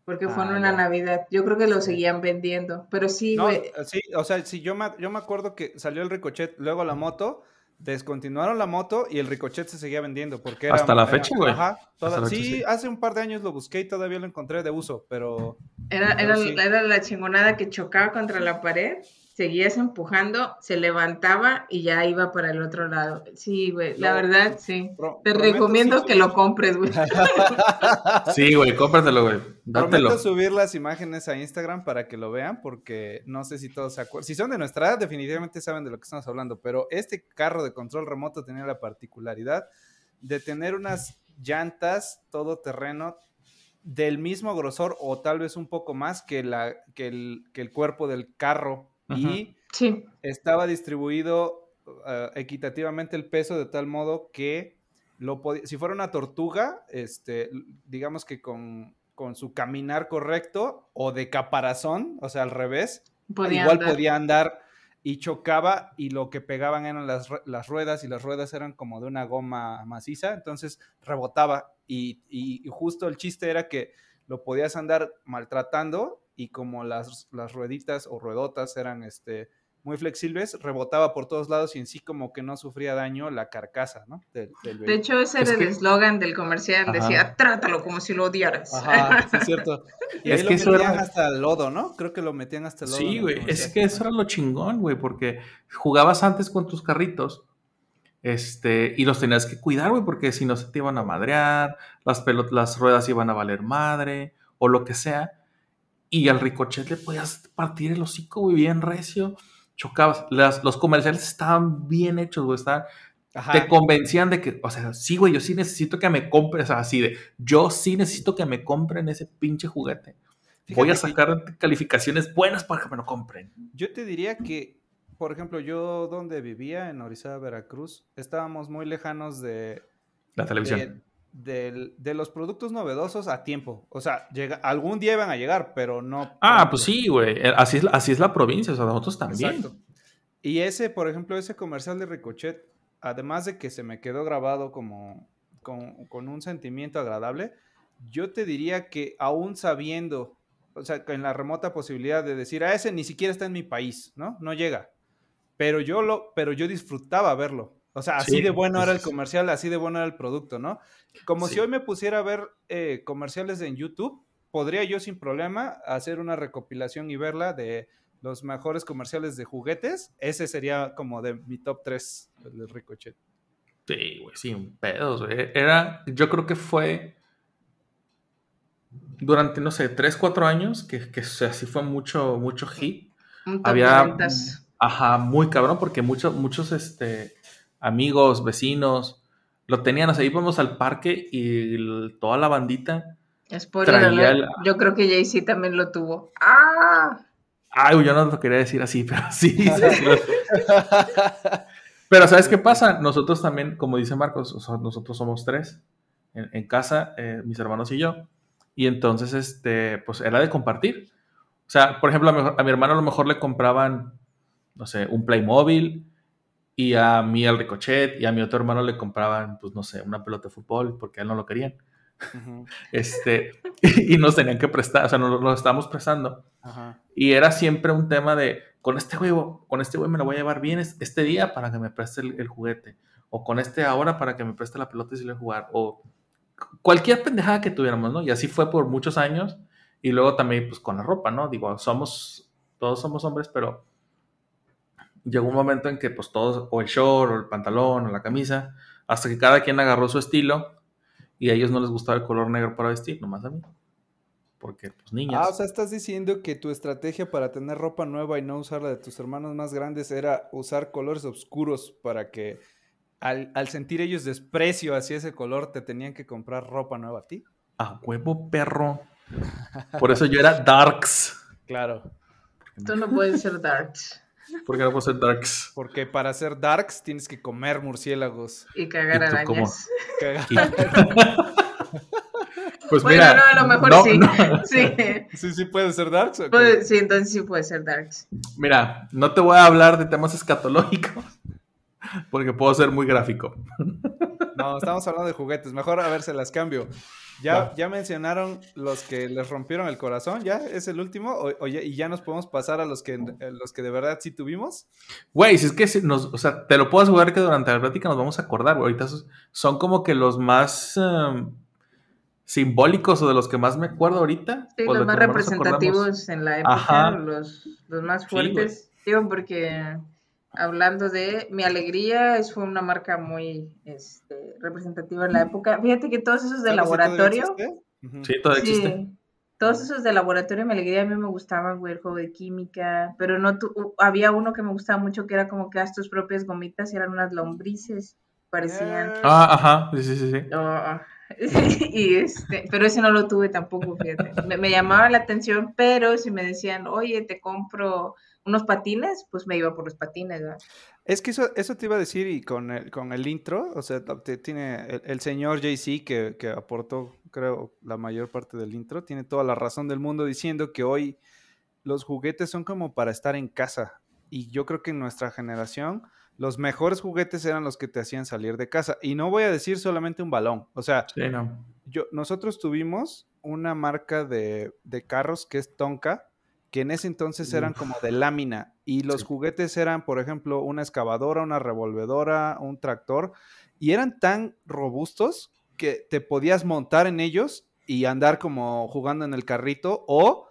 Porque fue en Ah, una ya. Navidad. Yo creo que lo seguían vendiendo. Pero sí, No, güey. sí, o sea, sí, yo me, yo me acuerdo que salió el Ricochet, luego la moto, descontinuaron la moto y el Ricochet se seguía vendiendo. Porque era, Hasta la era- fecha, güey. Ajá. toda- fecha, sí, sí. hace un par de años lo busqué y todavía lo encontré de uso, pero Era, pero era, sí. era la chingonada que chocaba contra la pared, seguías empujando, se levantaba y ya iba para el otro lado. Sí, güey, la No, verdad, sí. pro- Te recomiendo que lo compres, güey. Sí, güey, cómpratelo, güey. Dátelo. Prometo subir las imágenes a Instagram para que lo vean, porque no sé si todos se acuerdan. Si son de nuestra edad, definitivamente saben de lo que estamos hablando, pero este carro de control remoto tenía la particularidad de tener unas llantas todoterreno del mismo grosor o tal vez un poco más que, la, que, el, que el cuerpo del carro y Sí, estaba distribuido uh, equitativamente el peso de tal modo que lo si fuera una tortuga, este, digamos que con, con su caminar correcto o de caparazón, o sea, al revés, Podía igual andar. podía andar y chocaba y lo que pegaban eran las, las ruedas y las ruedas eran como de una goma maciza, entonces rebotaba y, y- y justo el chiste era que lo podías andar maltratando y como las, las rueditas o ruedotas eran este, muy flexibles, rebotaba por todos lados y en sí como que no sufría daño la carcasa, ¿no? Del, del De hecho, ese Es era que- el eslogan del comercial. Ajá. Decía, trátalo como si lo odiaras. Ajá, sí es cierto. Y Es ahí que lo eso metían era- hasta el lodo, ¿no? Creo que lo metían hasta el lodo. Sí, güey. Es que eso era lo chingón, güey, porque jugabas antes con tus carritos. Este, y los tenías que cuidar, güey, porque si no se te iban a madrear, las, pelot- las ruedas iban a valer madre, o lo que sea. Y al ricochet le podías partir el hocico, güey, bien recio. Chocabas. Las- los comerciales estaban bien hechos, güey. Estaban, Ajá. te convencían de que, o sea, sí, güey, yo sí necesito que me compres, o sea, así de, yo sí necesito que me compren ese pinche juguete. Voy a que- sacar calificaciones buenas para que me lo compren. Yo te diría que, por ejemplo, yo donde vivía, en Orizaba, Veracruz, estábamos muy lejanos de, La televisión. De, del- de los productos novedosos a tiempo. O sea, llega, algún día iban a llegar, pero no. Ah, pues sí, güey. Eh, Así es, la- así es la provincia, o sea, nosotros también. Exacto. Y ese, por ejemplo, ese comercial de Ricochet, además de que se me quedó grabado como con, con un sentimiento agradable, yo te diría que aún sabiendo, o sea, en la remota posibilidad de decir, a ese ni siquiera está en mi país, ¿no? No llega. Pero yo lo, pero yo disfrutaba verlo. O sea, así Sí, de bueno era el comercial, así de bueno era el producto, ¿no? Como Sí. si hoy me pusiera a ver eh, comerciales en YouTube, podría yo sin problema hacer una recopilación y verla de los mejores comerciales de juguetes. Ese sería como de mi top 3 del Ricochet. Sí, güey, sin pedos, güey. Era, yo creo que fue durante, no sé, 3, 4 años, que, que o sea, sí fue mucho, mucho hit. Un top Había, de ventas. ajá, muy cabrón, porque muchos, muchos, este, amigos, vecinos, lo tenían, o sea, íbamos al parque y el- toda la bandita, Spoiler traía alert, el- Yo creo que Jay-Z también lo tuvo. ¡Ah! Ay, yo no lo quería decir así, pero sí. pero ¿sabes qué pasa? Nosotros también, como dice Marcos, o sea, nosotros somos tres en, en casa, eh, mis hermanos y yo. Y entonces, este, pues era de compartir. O sea, por ejemplo, a mi, a mi hermano a lo mejor le compraban, no sé, un Playmobil y a mí el Ricochet y a mi otro hermano le compraban, pues no sé, una pelota de fútbol porque a él no lo querían. Este, y nos tenían que prestar, o sea, nos lo estábamos prestando. Y era siempre un tema de, con este güey, con este güey me lo voy a llevar bien es- este día para que me preste el, el juguete. O con este ahora para que me preste la pelota y si le jugar. O cualquier pendejada que tuviéramos, ¿no? Y así fue por muchos años. Y luego también, pues, con la ropa, ¿no? Digo, somos, todos somos hombres, pero llegó un momento en que, pues, todos, o el short, o el pantalón, o la camisa, hasta que cada quien agarró su estilo y a ellos no les gustaba el color negro para vestir, nomás a mí. Porque, pues, niñas. Ah, o sea, estás diciendo que tu estrategia para tener ropa nueva y no usar la de tus hermanos más grandes era usar colores oscuros para que al, al sentir ellos desprecio hacia ese color te tenían que comprar ropa nueva a ti. A huevo, perro. Por eso yo era Darks. Claro. Tú no puedes ser darts Porque no puedo ser Darks. Porque para ser darks tienes que comer murciélagos. y cagar ¿Y arañas. Caga- Y- pues Bueno, mira. no, a lo mejor no, sí. no. Sí. Sí, sí puede ser darks. ¿o qué? Pues, sí, entonces sí puede ser darts. Mira, no te voy a hablar de temas escatológicos. Porque puedo ser muy gráfico. No, estamos hablando de juguetes. Mejor a ver, se las cambio. Ya, ya mencionaron los que les rompieron el corazón, ¿ya? ¿Es el último? O, o ya- ¿Y ya nos podemos pasar a los que, eh, los que de verdad sí tuvimos? Güey, si es que si nos, o sea, te lo puedo asegurar que durante la plática nos vamos a acordar, güey. Ahorita son como que los más em, simbólicos o de los que más me acuerdo ahorita. Sí, los más representativos en la época, Ajá. los, los más Sí, fuertes. Digo, porque hablando de mi alegría, es fue una marca muy este, representativa en la época. Fíjate que todos esos de ¿Sabes si laboratorio, existe? Ujú. Sí, todavía existe. sí, todos esos de laboratorio, mi alegría a mí me gustaban, güey, el juego de química, pero no tu- había uno que me gustaba mucho que era como que haz tus propias gomitas y eran unas lombrices, parecían. Ah, ajá. Sí, sí, sí. sí. No, y este, pero ese no lo tuve tampoco, fíjate. Me, me llamaba la atención, pero si me decían, oye, te compro unos patines, pues me iba por los patines, ¿verdad? Es que eso, eso te iba a decir y con el, con el intro, o sea, te- tiene el, el señor JC que, que aportó, creo, la mayor parte del intro, tiene toda la razón del mundo diciendo que hoy los juguetes son como para estar en casa. Y yo creo que en nuestra generación los mejores juguetes eran los que te hacían salir de casa. Y no voy a decir solamente un balón, o sea, Sí, no. yo, nosotros tuvimos una marca de, de carros que es Tonka, que en ese entonces eran como de lámina y los Sí. juguetes eran, por ejemplo, una excavadora, una revolvedora, un tractor y eran tan robustos que te podías montar en ellos y andar como jugando en el carrito o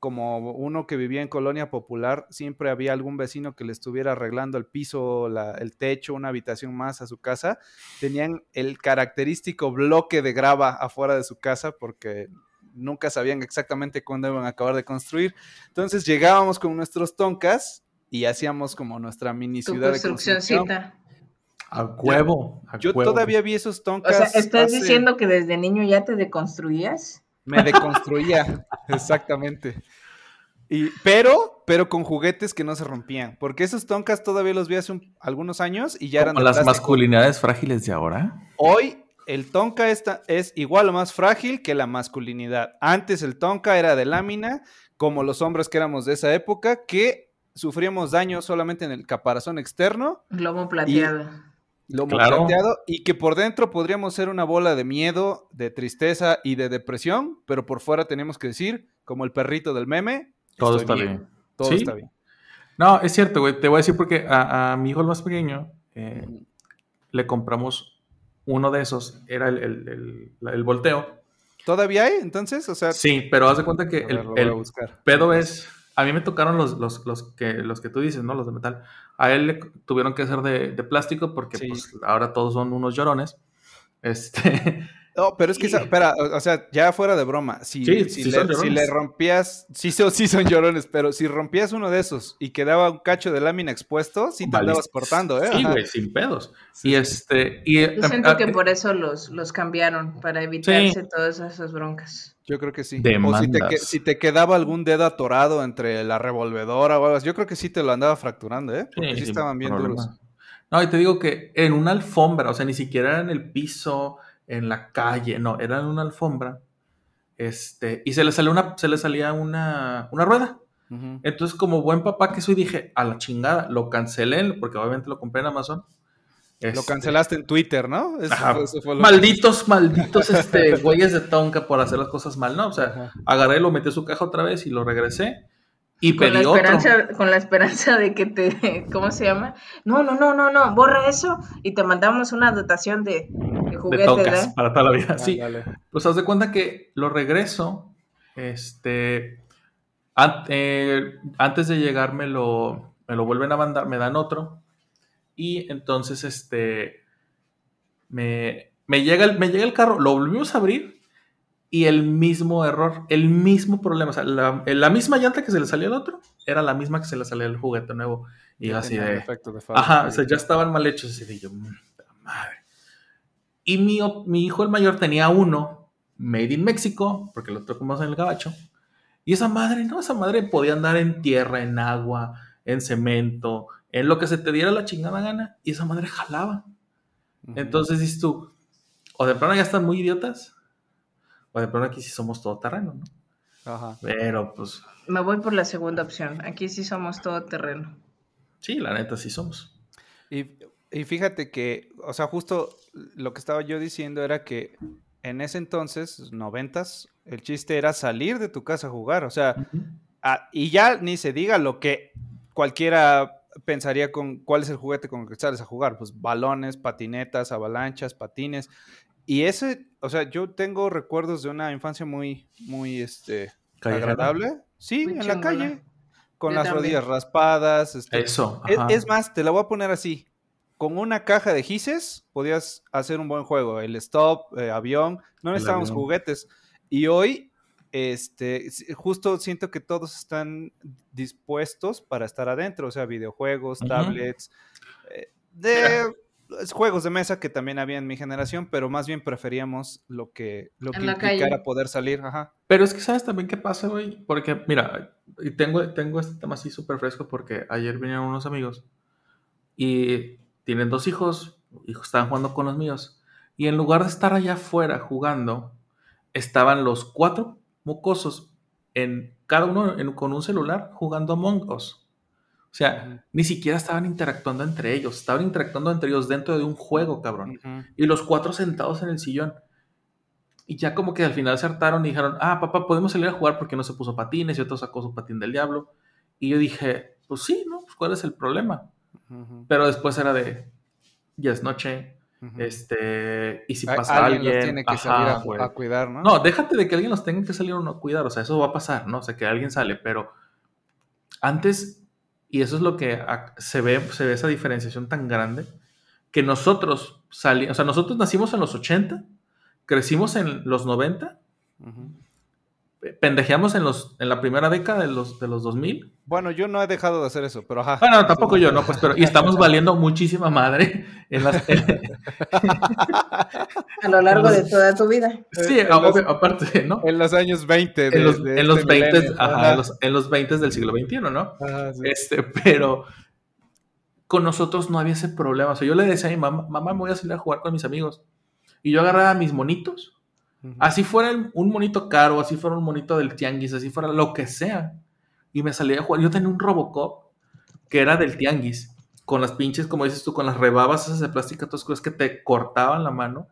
como uno que vivía en colonia popular, siempre había algún vecino que le estuviera arreglando el piso, la- el techo, una habitación más a su casa. Tenían el característico bloque de grava afuera de su casa porque nunca sabían exactamente cuándo iban a acabar de construir. Entonces llegábamos con nuestros toncas y hacíamos como nuestra mini Tu ciudad de construcción. construccióncita. A huevo. a Yo huevo. todavía vi esos O toncas. sea, ¿estás hace- diciendo que desde niño ya te deconstruías? Me deconstruía, exactamente. Y, pero, pero con juguetes que no se rompían. Porque esos toncas todavía los vi hace un- algunos años y ya eran Como de las plástico. masculinidades frágiles de ahora. Hoy el tonka esta- es igual o más frágil que la masculinidad. Antes el tonka era de lámina, como los hombres que éramos de esa época, que sufríamos daño solamente en el caparazón externo, Lomo plateado. lomo Claro. plateado, y que por dentro podríamos ser una bola de miedo, de tristeza y de depresión, pero por fuera tenemos que decir, como el perrito del meme, Todo está bien. Todo Sí. está bien. No, es cierto, güey. Te voy a decir porque a, a mi hijo el más pequeño eh, le compramos uno de esos. Era el, el- el- volteo. ¿Todavía hay entonces? O sea, Sí, pero haz de cuenta que ver, el, pedo es. A mí me tocaron los, los, los, que, los que tú dices, ¿no? Los de metal. A él le tuvieron que ser de, de plástico porque Sí. pues, ahora todos son unos llorones. Este. No, pero es que, Y- esa- espera, o sea, ya fuera de broma, si, Sí, si, sí le, si le rompías, sí, son- sí son llorones, pero si rompías uno de esos y quedaba un cacho de lámina expuesto, sí te andabas cortando, ¿eh? Sí, güey, sin pedos. Sí, y este. Y, Yo siento ah, que por eso los, los cambiaron, para evitarse todas esas broncas. Yo creo que sí. O si te, Demandas. si te quedaba algún dedo atorado entre la revolvedora o algo así, yo creo que sí te lo andaba fracturando, ¿eh? Porque sí, estaban bien problema. duros. No, y te digo que en una alfombra, o sea, ni siquiera era en el piso, en la calle, no, era en una alfombra. Este, y se le salió una, se le salía una, una rueda. Entonces, como buen papá que soy, dije, a la chingada, lo cancelé, porque obviamente lo compré en Amazon. Lo Este, cancelaste en Twitter, ¿no? Eso Ajá. fue- eso fue lo que- Malditos, malditos, este, güeyes de Tonka por hacer las cosas mal, ¿no? O sea, Ajá. agarré, lo metí a su caja otra vez y lo regresé. Y Con la, pedí otro. esperanza, con la esperanza de que te, ¿cómo se llama? No, no, no, no, no, borra eso y te mandamos una dotación de, de de juguetes, ¿eh? para toda la vida. Sí, Ándale. Pues haz de cuenta que lo regreso. Este. an- eh, antes de llegar me lo, me lo vuelven a mandar, me dan otro. Y entonces, este. Me, me, llega el, me llega el carro, lo volvimos a abrir. Y el mismo error, el mismo problema. O sea, la, la misma llanta que se le salía al otro era la misma que se le salía al juguete nuevo. Y yo así de. de. Ajá, o sea, ya estaban mal hechos. Así de yo, "Mm, madre. Y mi, mi hijo el mayor tenía uno, made in México, porque lo tocamos en el gabacho. Y esa madre, no, esa madre podía andar en tierra, en agua, en cemento, en lo que se te diera la chingada gana. Y esa madre jalaba. Ujú. Entonces dices tú, o de plano ya están muy idiotas, o de plano aquí sí somos todoterreno, ¿no? Ajá. Pero pues, Me voy por la segunda opción. Aquí sí somos todo terreno. sí, la neta sí somos. Y, y fíjate que, o sea, justo lo que estaba yo diciendo era que en ese entonces, noventas, el chiste era salir de tu casa a jugar. O sea, ah, y ya ni se diga lo que cualquiera pensaría con cuál es el juguete con el que sales a jugar. Pues balones, patinetas, avalanchas, patines. Y ese, o sea, yo tengo recuerdos de una infancia muy, muy, este, Callejera. agradable. Sí, Muy en la chingona. calle. Con Yo las también. rodillas raspadas. este, Eso. es, es más, te la voy a poner así. Con una caja de gises podías hacer un buen juego. El stop, eh, avión, no necesitábamos juguetes. Y hoy, este, justo siento que todos están dispuestos para estar adentro. O sea, videojuegos, Ujú. tablets, eh, de juegos de mesa que también había en mi generación, pero más bien preferíamos lo que, lo En que implicara calle. poder salir. Ajá. Pero es que sabes también qué pasa, güey. Porque, mira, y tengo, tengo este tema así súper fresco porque ayer vinieron unos amigos y tienen dos hijos, hijos estaban jugando con los míos. Y en lugar de estar allá afuera jugando, estaban los cuatro mocosos en cada uno en- con un celular jugando Among Us. O sea, ni siquiera estaban interactuando entre ellos, estaban interactuando entre ellos dentro de un juego, cabrón. Y los cuatro sentados en el sillón. Y ya como que al final se hartaron y dijeron, ah, papá, podemos salir a jugar porque no se puso patines y otro sacó su patín del diablo. Y yo dije, pues sí, ¿no? Pues, ¿Cuál es el problema? Pero después era de, ya es noche, este, y si pasa alguien alguien... los tiene que ajá, salir a, güey. a cuidar, ¿no? No, déjate de que alguien los tenga que salir o no a cuidar, o sea, eso va a pasar, ¿no? O sea, que alguien sale, pero antes, y eso es lo que se ve, se ve esa diferenciación tan grande, que nosotros salimos, o sea, nosotros nacimos en los 80, crecimos en los 90, Ujú. Pendejeamos en, los, en la primera década de los, de los 2000. Bueno, yo no he dejado de hacer eso, pero ajá. Bueno, tampoco yo, ¿no? Pues, pero, y estamos valiendo muchísima madre en las... A lo largo de toda tu vida. sí, en los- obvio, aparte, ¿no? En los años 20 de, En los, de en los este 20, milenio. ajá, Ajá. en los, en los 20 del siglo XXI, ¿no? Ajá, sí. Este, pero con nosotros no había ese problema. O sea, yo le decía a mi mamá, mamá, me voy a salir a jugar con mis amigos. Y yo agarraba mis monitos. Así fuera un monito caro, así fuera un monito del tianguis, así fuera lo que sea. Y me salía a jugar. Yo tenía un Robocop que era del tianguis. Con las pinches, como dices tú, con las rebabas esas de plástico todas cosas que te cortaban la mano.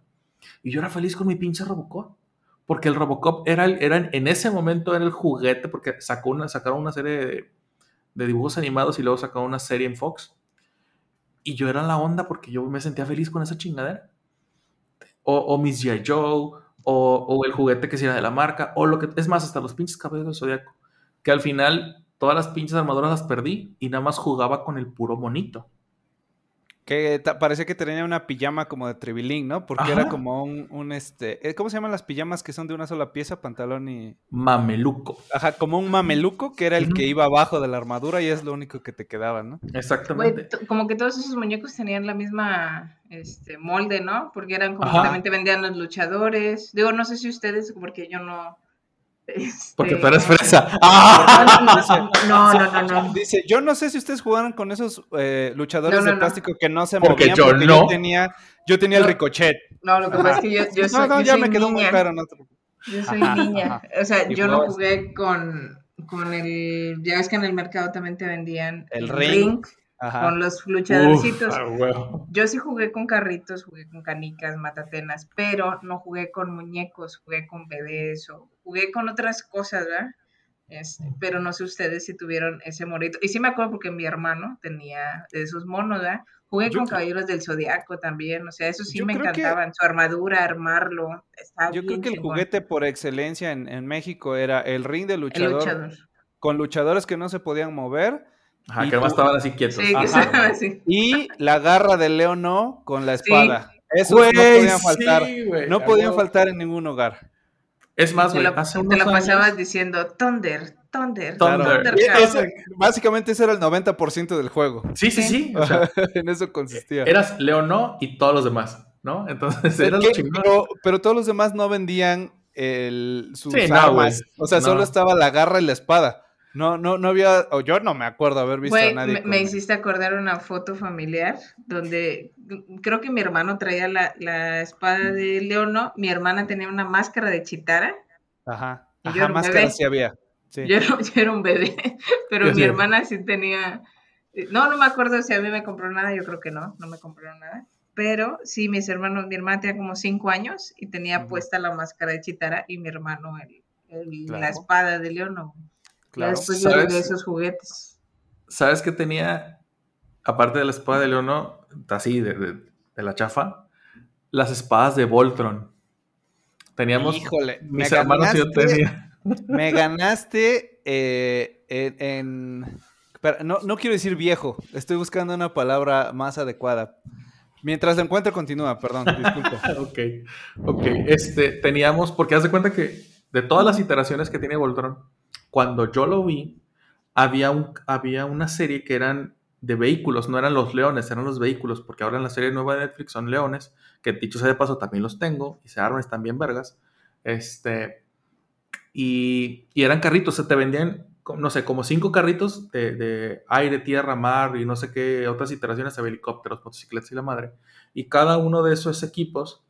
Y yo era feliz con mi pinche Robocop. Porque el Robocop era, era en ese momento era el juguete, porque sacó una, sacaron una serie de, de dibujos animados y luego sacaron una serie en Fox. Y yo era la onda porque yo me sentía feliz con esa chingadera. O, o mis G.I. Joe, o, el juguete que sea de la marca, o lo que. Es más, hasta los pinches cabellos del zodiaco. Que al final todas las pinches armaduras las perdí y nada más jugaba con el puro monito. Que parecía que tenía una pijama como de Tribilín, ¿no? Porque Ajá. era como un, un, este... eh, ¿Cómo se llaman las pijamas que son de una sola pieza? Pantalón y... Mameluco. Ajá, como un mameluco que era el que iba abajo de la armadura y es lo único que te quedaba, ¿no? Exactamente. como que todos esos muñecos tenían la misma este, molde, ¿no? Porque eran como Ajá. que también te vendían los luchadores. Digo, no sé si ustedes, porque yo no. Este, Porque tú eres ¿cómo se- fresa. ¡Ah! No, no, no, no, no. Dice, yo no sé si ustedes jugaron con esos eh, luchadores No, no, de no. plástico que no se Porque movían yo porque no. yo tenía, yo tenía el No. ricochet. No, lo que pasa es que yo, yo no, soy, no, yo ya soy me quedó muy claro. no te. Yo soy Ajá, niña. ajá. O sea, Y yo no jugué con, con el. Ya ves que en el mercado también te vendían El ring. Ajá. con los Uf, luchadorcitos. ah, huevo. Yo sí jugué con carritos, jugué con canicas, matatenas, pero no jugué con muñecos, jugué con bebés o jugué con otras cosas, ¿verdad? Este, pero no sé ustedes si tuvieron ese morito. Y sí me acuerdo porque mi hermano tenía de esos monos, ¿verdad? Jugué Yo con creo- Caballeros del Zodiaco también, o sea, eso sí Yo me creo que- encantaban, su armadura, armarlo, estaba Yo creo que el chingón. juguete por excelencia en, en México era el ring de El luchador, luchador. con luchadores que no se podían mover Ajá, Y que además estaban así quietos. Sí, Ajá. y la garra de Leono con la espada. Esos Güey, no podían faltar. sí, no podían faltar en ningún hogar. Es más, Te güey, te lo años- pasabas diciendo Thunder, Thunder, Thunder. Y Thundercat". eso- básicamente ese era el 90% del juego. Sí, sí, sí. O sea, en eso consistía. eras Leonó y todos los demás, ¿no? Entonces eras Que- pero, pero todos los demás no vendían el, sus Sí, no, armas. güey. o sea, No. solo estaba la garra y la espada. No, no, no había, o yo no me acuerdo haber visto a nadie. me, con- me hiciste acordar una foto familiar donde creo que mi hermano traía la, la espada de Leono, mi hermana tenía una máscara de Chitara, Ajá, y yo ajá, máscara sí había. Sí. yo, era, yo era un bebé, pero Yo mi sí. hermana sí tenía, no, no me acuerdo si a mí me compró nada, yo creo que no, no me compró nada, pero sí, mis hermanos, mi hermana tenía como cinco años y tenía puesta la máscara de Chitara y mi hermano el, el- la espada de Leono. Ya Claro. después yo ¿Sabes? esos juguetes. ¿Sabes qué tenía? Aparte de la espada de Leono, así, de, de- de la chafa, las espadas de Voltron. Teníamos. Híjole, me mis hermanos y yo ganaste, tenía. me ganaste eh, en... no, no quiero decir viejo, estoy buscando una palabra más adecuada. Mientras lo encuentro, continúa, perdón, disculpa. ok, ok. Este, teníamos, porque haz de cuenta que de todas las iteraciones que tiene Voltron, cuando yo lo vi, había, un, había una serie que eran de vehículos, no eran los leones, eran los vehículos, porque ahora en la serie nueva de Netflix son leones, que dicho sea de paso también los tengo, y se arman, están bien vergas. Este, y, y eran carritos, se te vendían no sé, como cinco carritos de, de aire, tierra, mar y no sé qué, otras iteraciones helicópteros, motocicletas y la madre. Y cada uno de esos equipos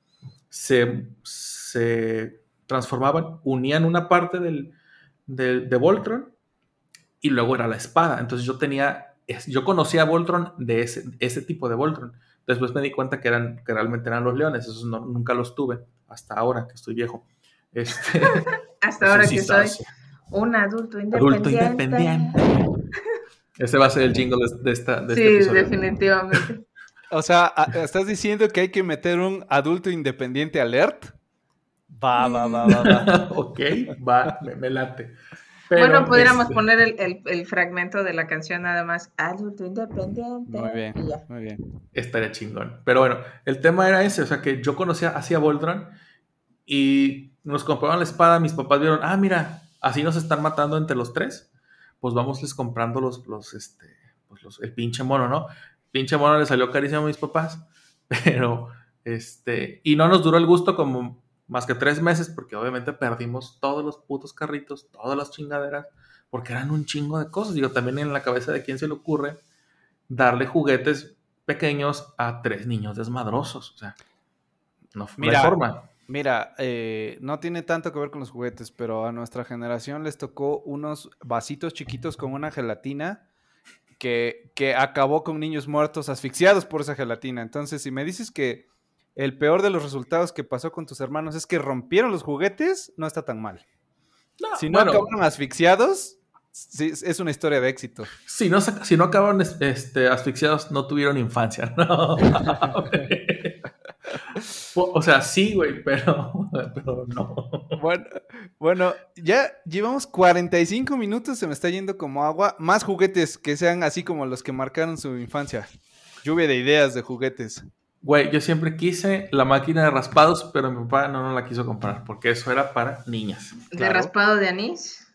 se, se transformaban, unían una parte del, del- de Voltron y luego era la espada. Entonces yo tenía, es- yo conocía a Voltron de ese, ese tipo de Voltron. Después me di cuenta que, eran, que realmente eran los leones, esos no- nunca los tuve, hasta ahora que estoy viejo. Este, Hasta ahora sí que soy un adulto Adulto independiente. independiente. Ese va a ser el jingle de, de esta, de este Sí, definitivamente. O sea, ¿estás diciendo que hay que meter un adulto independiente alert? Va, va, va, va, va. ok, va, me, me late. Pero, bueno, pudiéramos este, poner el, el- el fragmento de la canción nada más. Adulto independiente. Muy bien, y ya. muy bien. Estaría chingón. Pero bueno, el tema era ese, o sea que yo conocía hacia Voltron y nos compraban la espada, mis papás vieron, ah, mira, así nos están matando entre los tres, pues vamosles comprando los, los, este, pues los, el pinche mono, ¿no? Pinche mono le salió carísimo a mis papás, pero, este, y no nos duró el gusto como más que tres meses, porque obviamente perdimos todos los putos carritos, todas las chingaderas, porque eran un chingo de cosas. Digo, también en la cabeza de quién se le ocurre darle juguetes pequeños a tres niños desmadrosos. O sea, no, no Mira. hay forma. Mira, eh, no tiene tanto que ver con los juguetes, pero a nuestra generación les tocó unos vasitos chiquitos con una gelatina que, que acabó con niños muertos asfixiados por esa gelatina. Entonces, si me dices que el peor de los resultados que pasó con tus hermanos es que rompieron los juguetes, no está tan mal. No, Si no bueno, acabaron asfixiados, sí, es una historia de éxito. si no, si no acabaron es- este, asfixiados, no tuvieron infancia. No. o sea, sí, güey, pero, pero no. Bueno, bueno, ya llevamos 45 minutos, se me está yendo como agua. Más juguetes que sean así como los que marcaron su infancia. Lluvia de ideas de juguetes. Güey, yo siempre quise la máquina de raspados, pero mi papá no nos la quiso comprar, porque eso era para niñas. ¿De Claro. raspado de anís?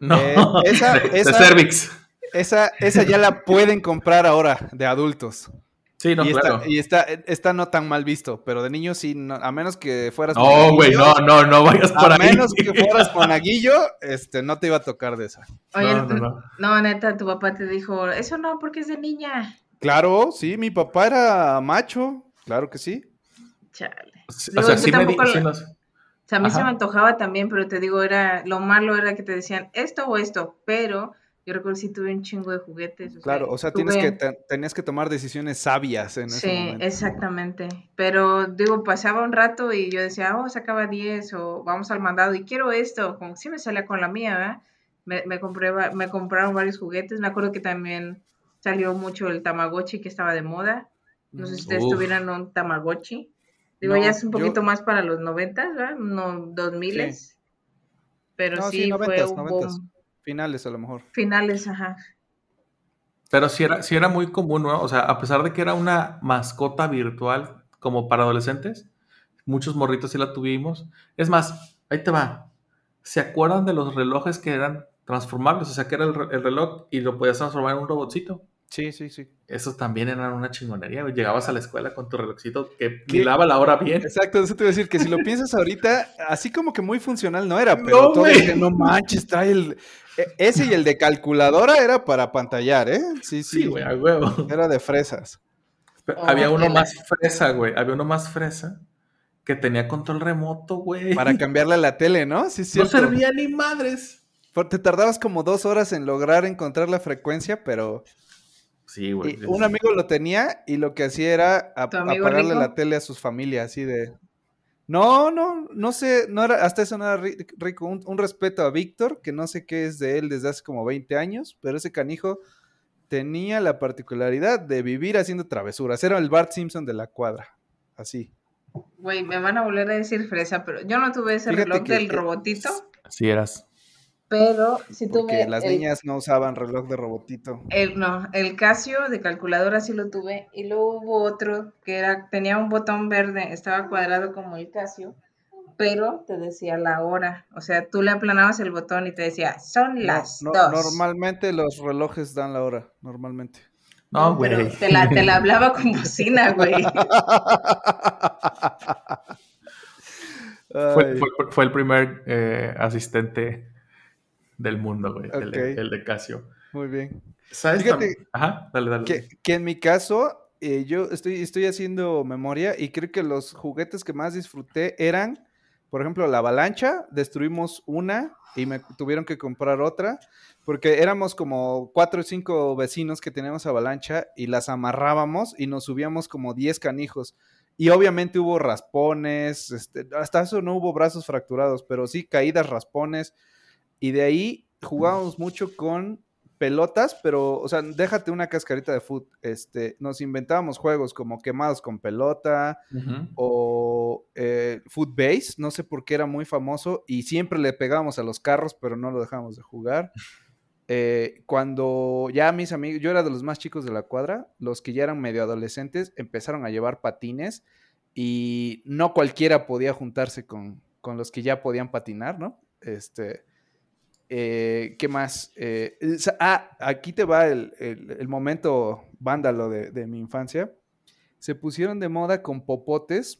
No, Eh, esa- de, de esa- cervix. Esa, esa ya la pueden comprar ahora de adultos. Sí, no, y claro. está, y está, está no tan mal visto, pero de niños sí, no- a menos que fueras No, güey, no, no, no vayas por A ahí. menos que fueras monaguillo, este, no te iba a tocar de esa. Oye, No, no, no. no, neta, tu papá te dijo, eso no, porque es de niña. Claro, sí, mi papá era macho, claro que sí. Chale. Sí, o sea, sí me sí lo- nos- O sea, a mí se me antojaba también, pero te digo, era lo malo era que te decían esto o esto, pero yo recuerdo sí tuve un chingo de juguetes. o sea, Claro, o sea, tienes tuve- que, te- tenías que tomar decisiones sabias en ese Sí, momento. exactamente. Pero digo, pasaba un rato y yo decía, oh, sacaba 10 o vamos al mandado y quiero esto, como que sí me salía con la mía, ¿verdad? Me, me, compré, me compraron varios juguetes, me acuerdo que también salió mucho el Tamagotchi que estaba de moda. No sé si ustedes Uf. tuvieran un Tamagotchi. Digo, No, ya es un yo- poquito más para los 90, ¿verdad? No 2000. Sí. Pero No, sí, sí, fue noventas, un noventas. boom. Finales a lo mejor. Finales, ajá. Pero sí era, sí era muy común, ¿no? O sea, a pesar de que era una mascota virtual como para adolescentes, muchos morritos sí la tuvimos. Es más, ahí te va. ¿Se acuerdan de los relojes que eran transformables? O sea, que era el reloj y lo podías transformar en un robotcito. Sí, sí, sí. Esos también eran una chingonería. güey. Llegabas a la escuela con tu relojcito que miraba la hora bien. Exacto, eso te iba a decir que si lo piensas ahorita, así como que muy funcional no era, No, pero todo güey. que no manches, trae el. e- Ese y el de calculadora era para pantallar, ¿eh? Sí, sí. Sí, güey, a huevo. Era de fresas. Pero Oh, había uno qué más fresa, güey. Había uno más fresa que tenía control remoto, güey. Para cambiarle a la tele, ¿no? Sí, sí. No servía ni madres. Te tardabas como dos horas en lograr encontrar la frecuencia, pero Sí, güey. y un amigo lo tenía y lo que hacía era ap- ¿Tu amigo apagarle la tele a sus familias, así de. No, no, no sé, no era, hasta eso no era ri- rico. Un, un respeto a Víctor, que no sé qué es de él desde hace como 20 años, pero ese canijo tenía la particularidad de vivir haciendo travesuras. Era el Bart Simpson de la cuadra, así. Güey, me van a volver a decir fresa, pero yo no tuve ese Fíjate reloj que- del que- robotito, Así eras. Pero sí Porque las el, niñas no usaban reloj de robotito. el- no, el Casio de calculadora sí lo tuve, y luego hubo otro que era, tenía un botón verde, estaba cuadrado como el Casio, pero te decía la hora, o sea, tú le aplanabas el botón y te decía, son No, las no, dos. normalmente los relojes dan la hora, normalmente. No, pero güey. te la, te la hablaba con bocina, güey. Fue- fue el primer eh, asistente del mundo, güey. El, de Casio. Muy bien. ¿Sabes? Fíjate- Ajá, dale, dale. Que, que en mi caso, eh, yo estoy, estoy haciendo memoria y creo que los juguetes que más disfruté eran, por ejemplo, la avalancha, destruimos una y me tuvieron que comprar otra, porque éramos como cuatro o cinco vecinos que teníamos avalancha y las amarrábamos y nos subíamos como 10 canijos. Y obviamente hubo raspones, este, hasta eso no hubo brazos fracturados, pero sí caídas, raspones. Y de ahí jugábamos mucho con pelotas, pero, o sea, déjate una cascarita de foot. Este, nos inventábamos juegos como quemados con pelota o eh, foot base, no sé por qué era muy famoso y siempre le pegábamos a los carros, pero no lo dejábamos de jugar. Eh, cuando ya mis amigos, yo era de los más chicos de la cuadra, los que ya eran medio adolescentes empezaron a llevar patines y no cualquiera podía juntarse con, con los que ya podían patinar, ¿no? Este, eh, ¿Qué más? Eh, sa- ah, aquí te va el, el- momento vándalo de, de mi infancia. Se pusieron de moda con popotes.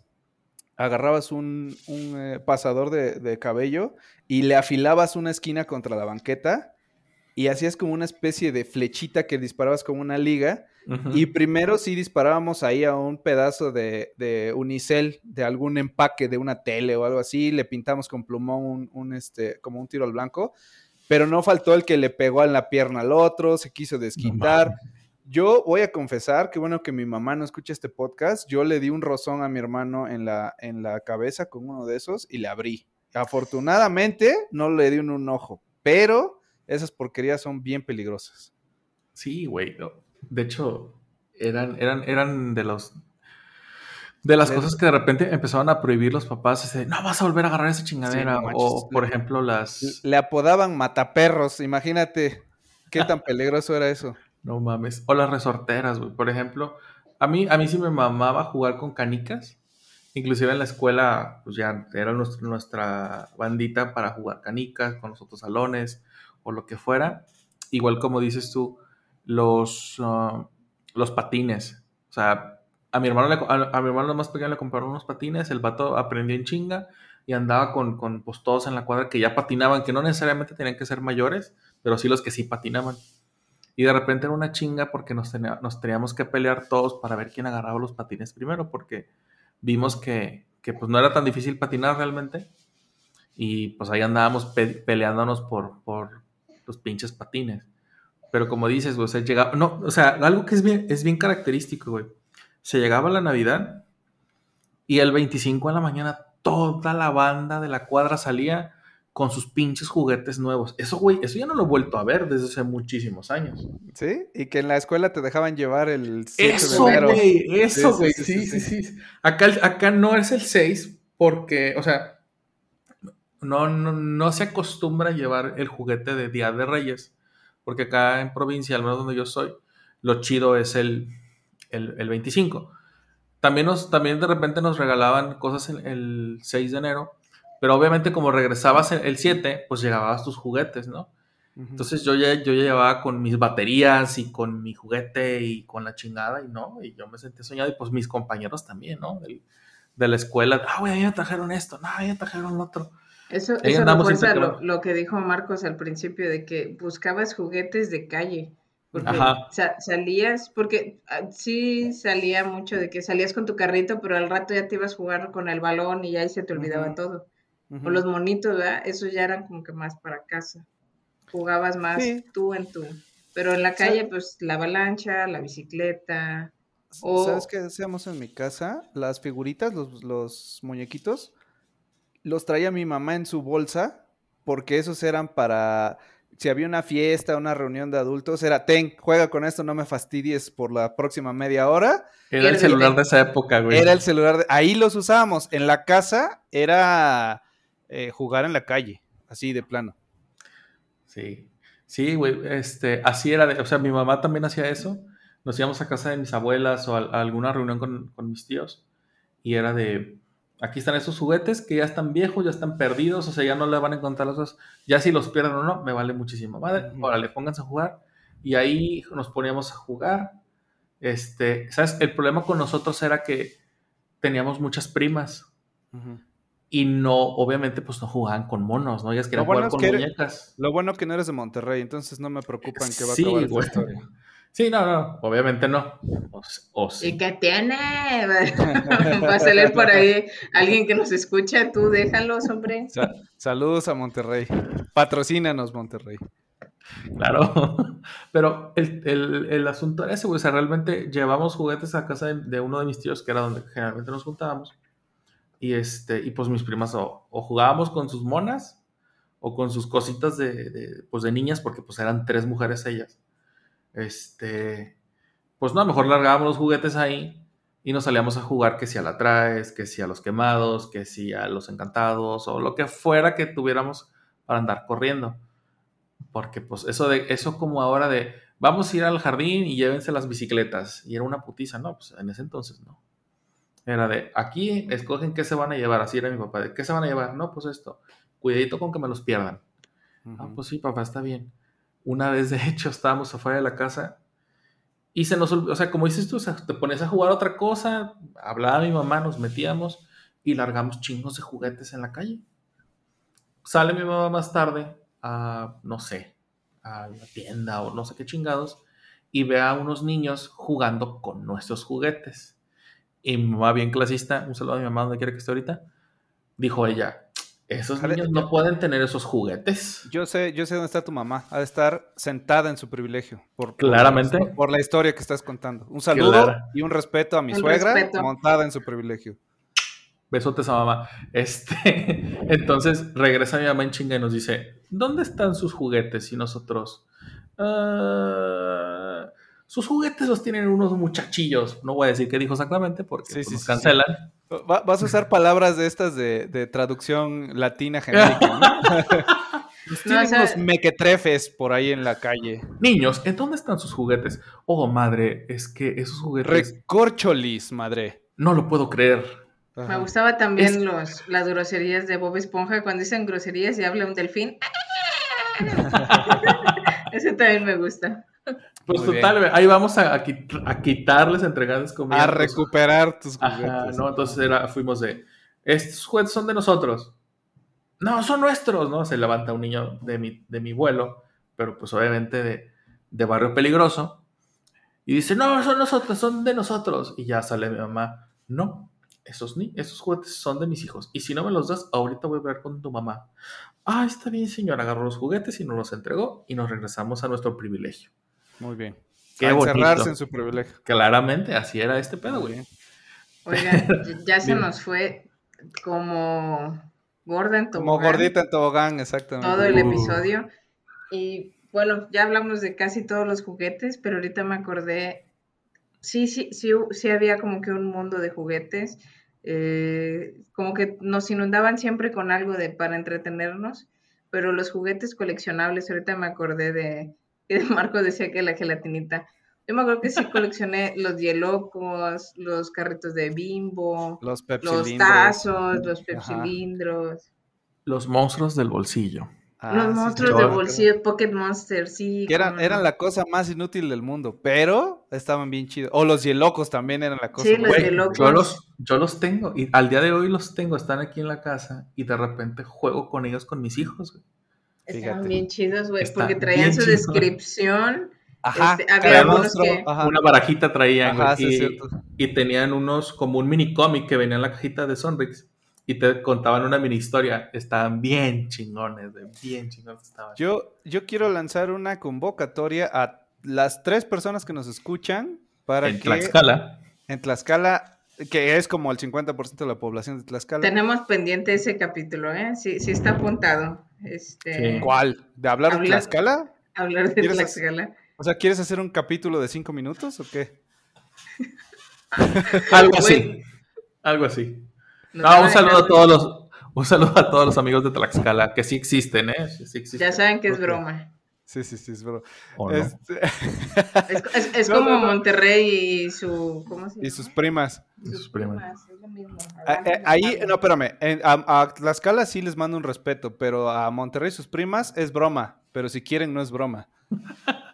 Agarrabas un, un, eh, pasador de, de cabello y le afilabas una esquina contra la banqueta y hacías como una especie de flechita que disparabas como una liga. Y primero sí disparábamos ahí a un pedazo de, de unicel, de algún empaque de una tele o algo así, le pintamos con plumón un, un, este, como un tiro al blanco, pero no faltó el que le pegó en la pierna al otro, se quiso desquitar. Yo voy a confesar, que bueno que mi mamá no escucha este podcast, yo le di un rozón a mi hermano en la, en la cabeza con uno de esos y le abrí. Afortunadamente no le di un, un ojo, pero esas porquerías son bien peligrosas. Sí, güey. no. De hecho, eran, eran, eran de los. De las De- cosas que de repente empezaban a prohibir los papás, no vas a volver a agarrar esa chingadera. no o, por ejemplo, las. Le apodaban mataperros, imagínate qué tan peligroso era eso. No mames. O las resorteras, güey. Por ejemplo, a mí, a mí sí me mamaba jugar con canicas. Inclusive en la escuela, pues ya era nuestro- nuestra bandita para jugar canicas con los otros salones o lo que fuera. Igual como dices tú, los, ah, los patines. O sea, a mi hermano, le a, mi hermano más pequeño le compraron unos patines, el vato aprendió en chinga y andaba con, con pues, todos en la cuadra que ya patinaban, que no necesariamente tenían que ser mayores, pero sí los que sí patinaban. Y de repente era una chinga porque nos, tenía- nos teníamos que pelear todos para ver quién agarraba los patines primero, porque vimos que, que, pues no era tan difícil patinar realmente. Y pues ahí andábamos pe- peleándonos por los pinches patines. Pero como dices, güey, o sea, llegaba, no, o sea, algo que es bien, es bien característico, güey. Se llegaba la Navidad y el 25 de la mañana toda la banda de la cuadra salía con sus pinches juguetes nuevos. Eso, güey, eso ya no lo he vuelto a ver desde hace muchísimos años. ¿Sí? Y que en la escuela te dejaban llevar el 7 Eso, de enero. güey, eso, Sí, güey. sí, Sí, sí, sí, sí. Acá, acá no es el 6 porque, o sea, no, no, no se acostumbra a llevar el juguete de Día de Reyes, porque acá en provincia, al menos donde yo soy, lo chido es el, el, el 25. También, nos, también de repente nos regalaban cosas el, el 6 de enero, pero obviamente como regresabas el, el 7, pues llegabas tus juguetes, ¿no? Entonces yo ya, yo ya llevaba con mis baterías y con mi juguete y con la chingada y no, y yo me sentí soñado y pues mis compañeros también, ¿no? Del- de la escuela, ah, güey, a mí me trajeron esto, no, a mí me trajeron lo otro. Eso, eso refuerza lo, lo que dijo Marcos al principio de que buscabas juguetes de calle. Porque sa- salías, porque ah, sí salía mucho de que salías con tu carrito, pero al rato ya te ibas a jugar con el balón y ahí se te olvidaba todo. O los monitos, ¿verdad? Esos ya eran como que más para casa. Jugabas más Sí. tú en tu. Pero en la calle, pues la avalancha, la bicicleta. o- ¿Sabes qué hacíamos en mi casa? Las figuritas, los, los muñequitos, los traía mi mamá en su bolsa porque esos eran para... Si había una fiesta, una reunión de adultos, era, ten, juega con esto, no me fastidies por la próxima media hora. Era el celular de esa época, güey. Era el celular, de- ahí los usábamos. En la casa era eh, jugar en la calle, así de plano. Sí, sí, güey, este, así era, de- o sea, mi mamá también hacía eso. Nos íbamos a casa de mis abuelas o a, a alguna reunión con, con mis tíos y era de, aquí están esos juguetes que ya están viejos, ya están perdidos, o sea, ya no le van a encontrar los otros. Ya si los pierden o no, me vale muchísimo. Madre, órale, pónganse a jugar. Y ahí nos poníamos a jugar. Este, ¿sabes? El problema con nosotros era que teníamos muchas primas. Y no, obviamente, pues no jugaban con monos, ¿no? Ellas querían bueno jugar con que eres- muñecas. Lo bueno que no eres de Monterrey, entonces no me preocupa en qué va a Sí, acabar esta historia. Sí, no, no, obviamente no. O, s- o sí. ¿Y qué tiene? Va a salir por ahí alguien que nos escucha, tú déjalos, hombre. Sa- saludos a Monterrey. Patrocínanos, Monterrey. Claro, pero el, el- el asunto era ese, güey. O sea, realmente llevamos juguetes a casa de, de uno de mis tíos, que era donde generalmente nos juntábamos. Y este, y pues mis primas o, o jugábamos con sus monas o con sus cositas de, de, pues de niñas, porque pues eran tres mujeres ellas. Este, pues no, mejor largábamos los juguetes ahí y nos salíamos a jugar que si a la traes, que si a los quemados, que si a los encantados o lo que fuera que tuviéramos para andar corriendo. Porque pues eso de eso como ahora de vamos a ir al jardín y llévense las bicicletas y era una putiza, no, pues en ese entonces no. Era de aquí escogen qué se van a llevar, así era mi papá, de qué se van a llevar, no, pues esto. Cuidadito con que me los pierdan. Ah, pues sí, papá, está bien. Una vez, de hecho, estábamos afuera de la casa y se nos o sea, como dices tú, te pones a jugar otra cosa, hablaba mi mamá, nos metíamos y largamos chingos de juguetes en la calle. Sale mi mamá más tarde a, no sé, a la tienda o no sé qué chingados y ve a unos niños jugando con nuestros juguetes. Y mi mamá, bien clasista, un saludo a mi mamá donde quiera que esté ahorita, dijo ella, esos niños no pueden tener esos juguetes. Yo sé, yo sé dónde está tu mamá. Ha de estar sentada en su privilegio. Por, Claramente. Por, la historia que estás contando. Un saludo Claro. y un respeto a mi suegra respeto. montada en su privilegio. Besotes a mamá. Este, entonces regresa mi mamá en chinga y nos dice, ¿dónde están sus juguetes? Y nosotros, "Ah, sus juguetes los tienen unos muchachillos. No voy a decir qué didijo exactamente porque Sí, pues, sí, nos sí, cancelan. Va- vas a usar palabras de estas de, de traducción latina genérica, ¿no? Nos tienen o sea- unos mequetrefes por ahí en la calle. Niños, ¿en dónde están sus juguetes? Oh, madre, es que esos juguetes Recorcholis, madre. no lo puedo creer. Me gustaba también Es- los, las groserías de Bob Esponja cuando dicen groserías y habla un delfín. Ese también me gusta. Pues Muy total, ahí vamos a, a quit- a quitarles, entregarles comida. A pues, recuperar tus Ajá, juguetes. no, entonces era, fuimos de, estos juguetes son de nosotros. No, son nuestros, ¿no? Se levanta un niño de mi, de mi vuelo, pero pues obviamente de, de barrio peligroso. Y dice, no, son nosotros, son de nosotros. Y ya sale mi mamá, no, esos, ni esos juguetes son de mis hijos. Y si no me los das, ahorita voy a ver con tu mamá. Ah, está bien, señor. Agarró los juguetes y nos los entregó y nos regresamos a nuestro privilegio. Muy bien. Qué a encerrarse bonito. en su privilegio. Claramente, así era este pedo, güey. Oigan, ya se nos fue como gorda en Como tobogán gordita en tobogán, exactamente. todo el Uh. episodio. Y bueno, ya hablamos de casi todos los juguetes, pero ahorita me acordé, sí, sí, sí, sí había como que un mundo de juguetes, eh, como que nos inundaban siempre con algo de para entretenernos, pero los juguetes coleccionables, ahorita me acordé de que Marco decía que la gelatinita. Yo me acuerdo que sí coleccioné los hielocos, los carritos de bimbo, Los los tazos, los pepsilindros. Los monstruos del bolsillo. Ah, Los sí, monstruos sí, de sí. bolsillo, Pocket Monster, sí. Que eran, eran la cosa más inútil del mundo, pero estaban bien chidos. O los hielocos también eran la cosa Sí, más los Güey, hielocos. yo los, yo los tengo y al día de hoy los tengo, están aquí en la casa y de repente juego con ellos con mis hijos. güey. Estaban Fíjate. bien chidos, güey, porque traían su chido. descripción. Ajá, Este, había que- ajá. Una barajita traían Ajá, sí, y, tenían unos como un mini cómic que venía en la cajita de Sonrix y te contaban una mini historia. Estaban bien chingones, bien chingones estaban. Yo, yo quiero lanzar una convocatoria a las tres personas que nos escuchan para en que Tlaxcala. en Tlaxcala, que es como el 50% de la población de Tlaxcala. Tenemos pendiente ese capítulo, ¿eh? Sí, sí está apuntado. Este, Sí. ¿Cuál? ¿De hablar de Tlaxcala? Hablar de ¿Quieres Tlaxcala. O sea, ¿quieres hacer un capítulo de cinco minutos o qué? Algo así. Algo así. No, van un saludo a todos los, un saludo a todos los amigos de Tlaxcala, que sí existen, ¿eh? Sí, sí existen. Ya saben que es broma. Sí, sí, sí, es bro. ¿O no? Este- Es, es- es No, como no, no. Monterrey y su. ¿Cómo se llama? y sus primas. Sus primas. es lo mismo. Ah, eh, Ahí, no, espérame. en- a, a Tlaxcala sí les mando un respeto, pero a Monterrey y sus primas es broma. Pero si quieren, no es broma.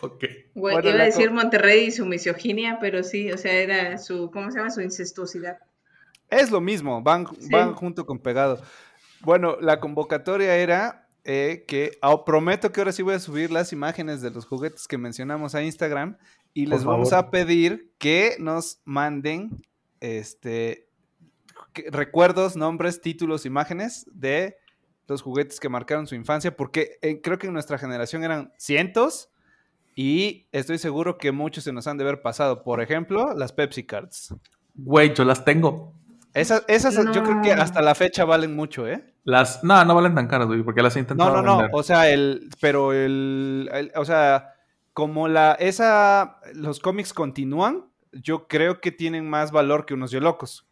Ok. Güey, Bueno, iba a decir Monterrey y su misoginia, pero sí, o sea, era su. ¿Cómo se llama? Su incestuosidad. Es lo mismo, van, Sí. van junto con pegado. Bueno, la convocatoria era eh, que ah, prometo que ahora sí voy a subir las imágenes de los juguetes que mencionamos a Instagram y les vamos a pedir que nos manden este que- recuerdos, nombres, títulos, imágenes de los juguetes que marcaron su infancia, porque eh, creo que en nuestra generación eran cientos y estoy seguro que muchos se nos han de haber pasado. Por ejemplo, las Pepsi Cards. Güey, yo las tengo. Esas, esas yo creo que hasta la fecha valen mucho, ¿eh? Las, no, no valen tan caras, güey, porque las he No, intentado no, no. vender. O sea, el. Pero el. el- o sea, como la. Esa. Los cómics continúan, yo creo que tienen más valor que unos locos.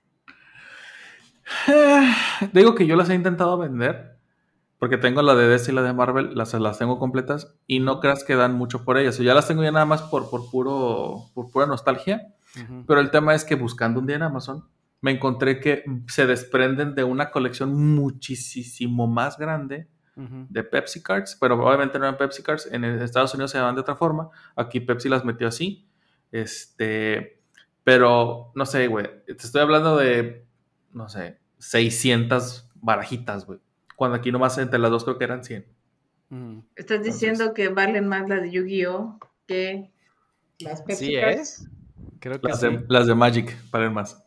Eh, Digo que yo las he intentado vender. Porque tengo la de DC y la de Marvel, las, las tengo completas. Y no creas que dan mucho por ellas. O ya las tengo ya nada más por, por, puro, por pura nostalgia. Pero el tema es que buscando un día en Amazon, me encontré que se desprenden de una colección muchísimo más grande de Pepsi Cards, pero obviamente no eran Pepsi Cards, en Estados Unidos se llaman de otra forma, aquí Pepsi las metió así, este, pero no sé, güey, te estoy hablando de, no sé, 600 barajitas, güey, cuando aquí nomás entre las dos creo que eran 100. Ujú. Estás diciendo que valen más las de Yu-Gi-Oh que las Pepsi Sí. Cards. Creo que Las, sí. de, las de Magic valen más.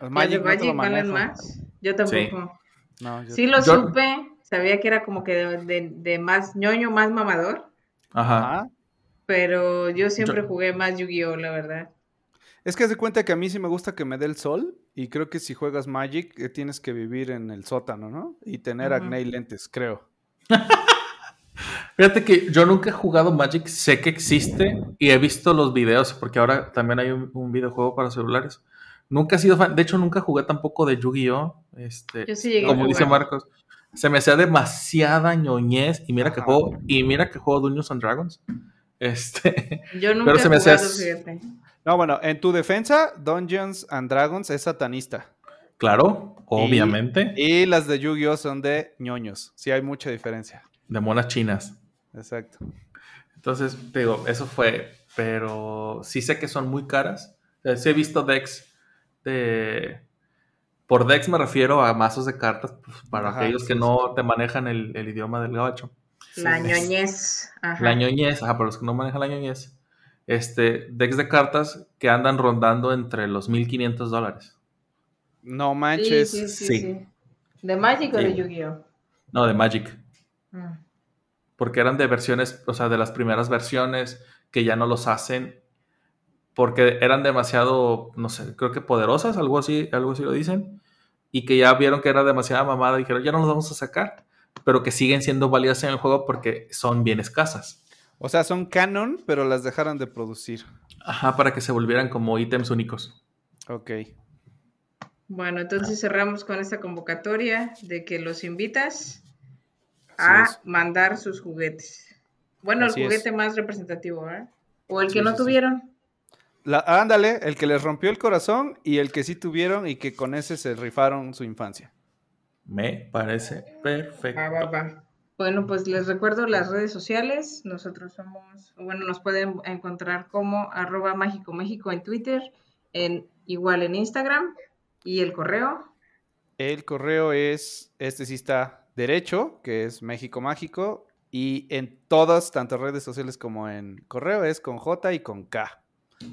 Los ¿Las de Magic no te lo Magic más? Yo tampoco. No, yo- Sí lo Yo- supe, sabía que era como que de, de- de más ñoño, más mamador, Ajá. Pero yo siempre Yo- jugué más Yu-Gi-Oh, la verdad. Es que haz de cuenta que a mí sí me gusta que me dé el sol y creo que si juegas Magic eh, tienes que vivir en el sótano, ¿no? Y tener acné y lentes, creo. Fíjate que yo nunca he jugado Magic, sé que existe y he visto los videos, porque ahora también hay un, un videojuego para celulares. Nunca he sido fan, de hecho nunca jugué tampoco de Yu-Gi-Oh! Este, Yo sí llegué a como dice. Marcos, se me hacía demasiada ñoñez y mira que juego, y mira que juego Dungeons and Dragons. Este, Yo nunca se he me hacía. No, bueno, en tu defensa, Dungeons and Dragons es satanista. claro, obviamente, Y las de Yu-Gi-Oh son de ñoños. Sí hay mucha diferencia. de monas chinas. Exacto. Entonces, te digo, eso fue, pero sí sé que son muy caras. O sea, sí he visto decks de... Por decks me refiero a mazos de cartas pues, para Ajá, aquellos que sí, no te manejan el, el idioma del gabacho. La ñoñez. Ajá. La ñoñez, ajá, para los que no manejan la ñoñez. Este, decks de cartas que andan rondando entre los 1500 dólares. No manches. sí, sí, sí. sí. ¿De Magic o de Yu-Gi-Oh? No, de Magic. Mm. porque eran de versiones, o sea, de las primeras versiones que ya no los hacen porque eran demasiado, no sé, creo que poderosas, algo así, algo así lo dicen, y que ya vieron que era demasiada mamada y dijeron, ya no los vamos a sacar, pero que siguen siendo válidas en el juego porque son bien escasas. O sea, son canon, pero las dejaron de producir. Ajá, para que se volvieran como ítems únicos. Ok. Bueno, entonces cerramos con esta convocatoria de que los invitas a mandar sus juguetes. Bueno, Así el es. juguete más representativo, ¿verdad? O el Sí, que no sí, sí. tuvieron. La- ándale, el que les rompió el corazón y el que sí tuvieron y que con ese se rifaron su infancia. Me parece perfecto. Va, va, va. Bueno, pues les recuerdo las redes sociales. Nosotros somos, bueno, nos pueden encontrar como arroba mágico México en Twitter, en igual en Instagram y el correo. El correo es, este sí está derecho, que es México Mágico, y en todas, tanto redes sociales como en correo, es con J y con K.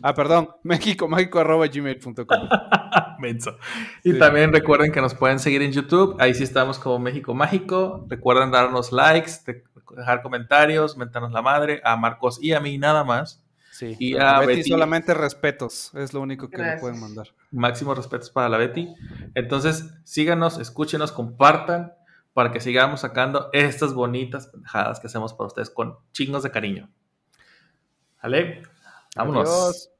Ah, perdón, mexicomágico.gmail.com. Menso. Y Sí. también recuerden que nos pueden seguir en YouTube. Ahí sí estamos como México Mágico. Recuerden darnos likes, de- dejar comentarios, mentarnos la madre a Marcos y a mí nada más. Sí. Y a a Betty, Betty. solamente respetos, es lo único que le pueden mandar. Máximos respetos para la Betty. Entonces, síganos, escúchenos, compartan para que sigamos sacando estas bonitas pendejadas que hacemos para ustedes con chingos de cariño. ¿Vale? Vámonos. Adiós.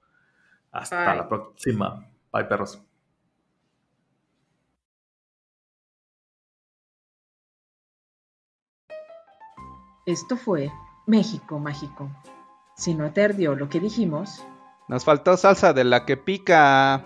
Hasta Bye. la próxima. Bye, perros. Esto fue México Mágico. Si no te ardió lo que dijimos, Nos faltó salsa de la que pica.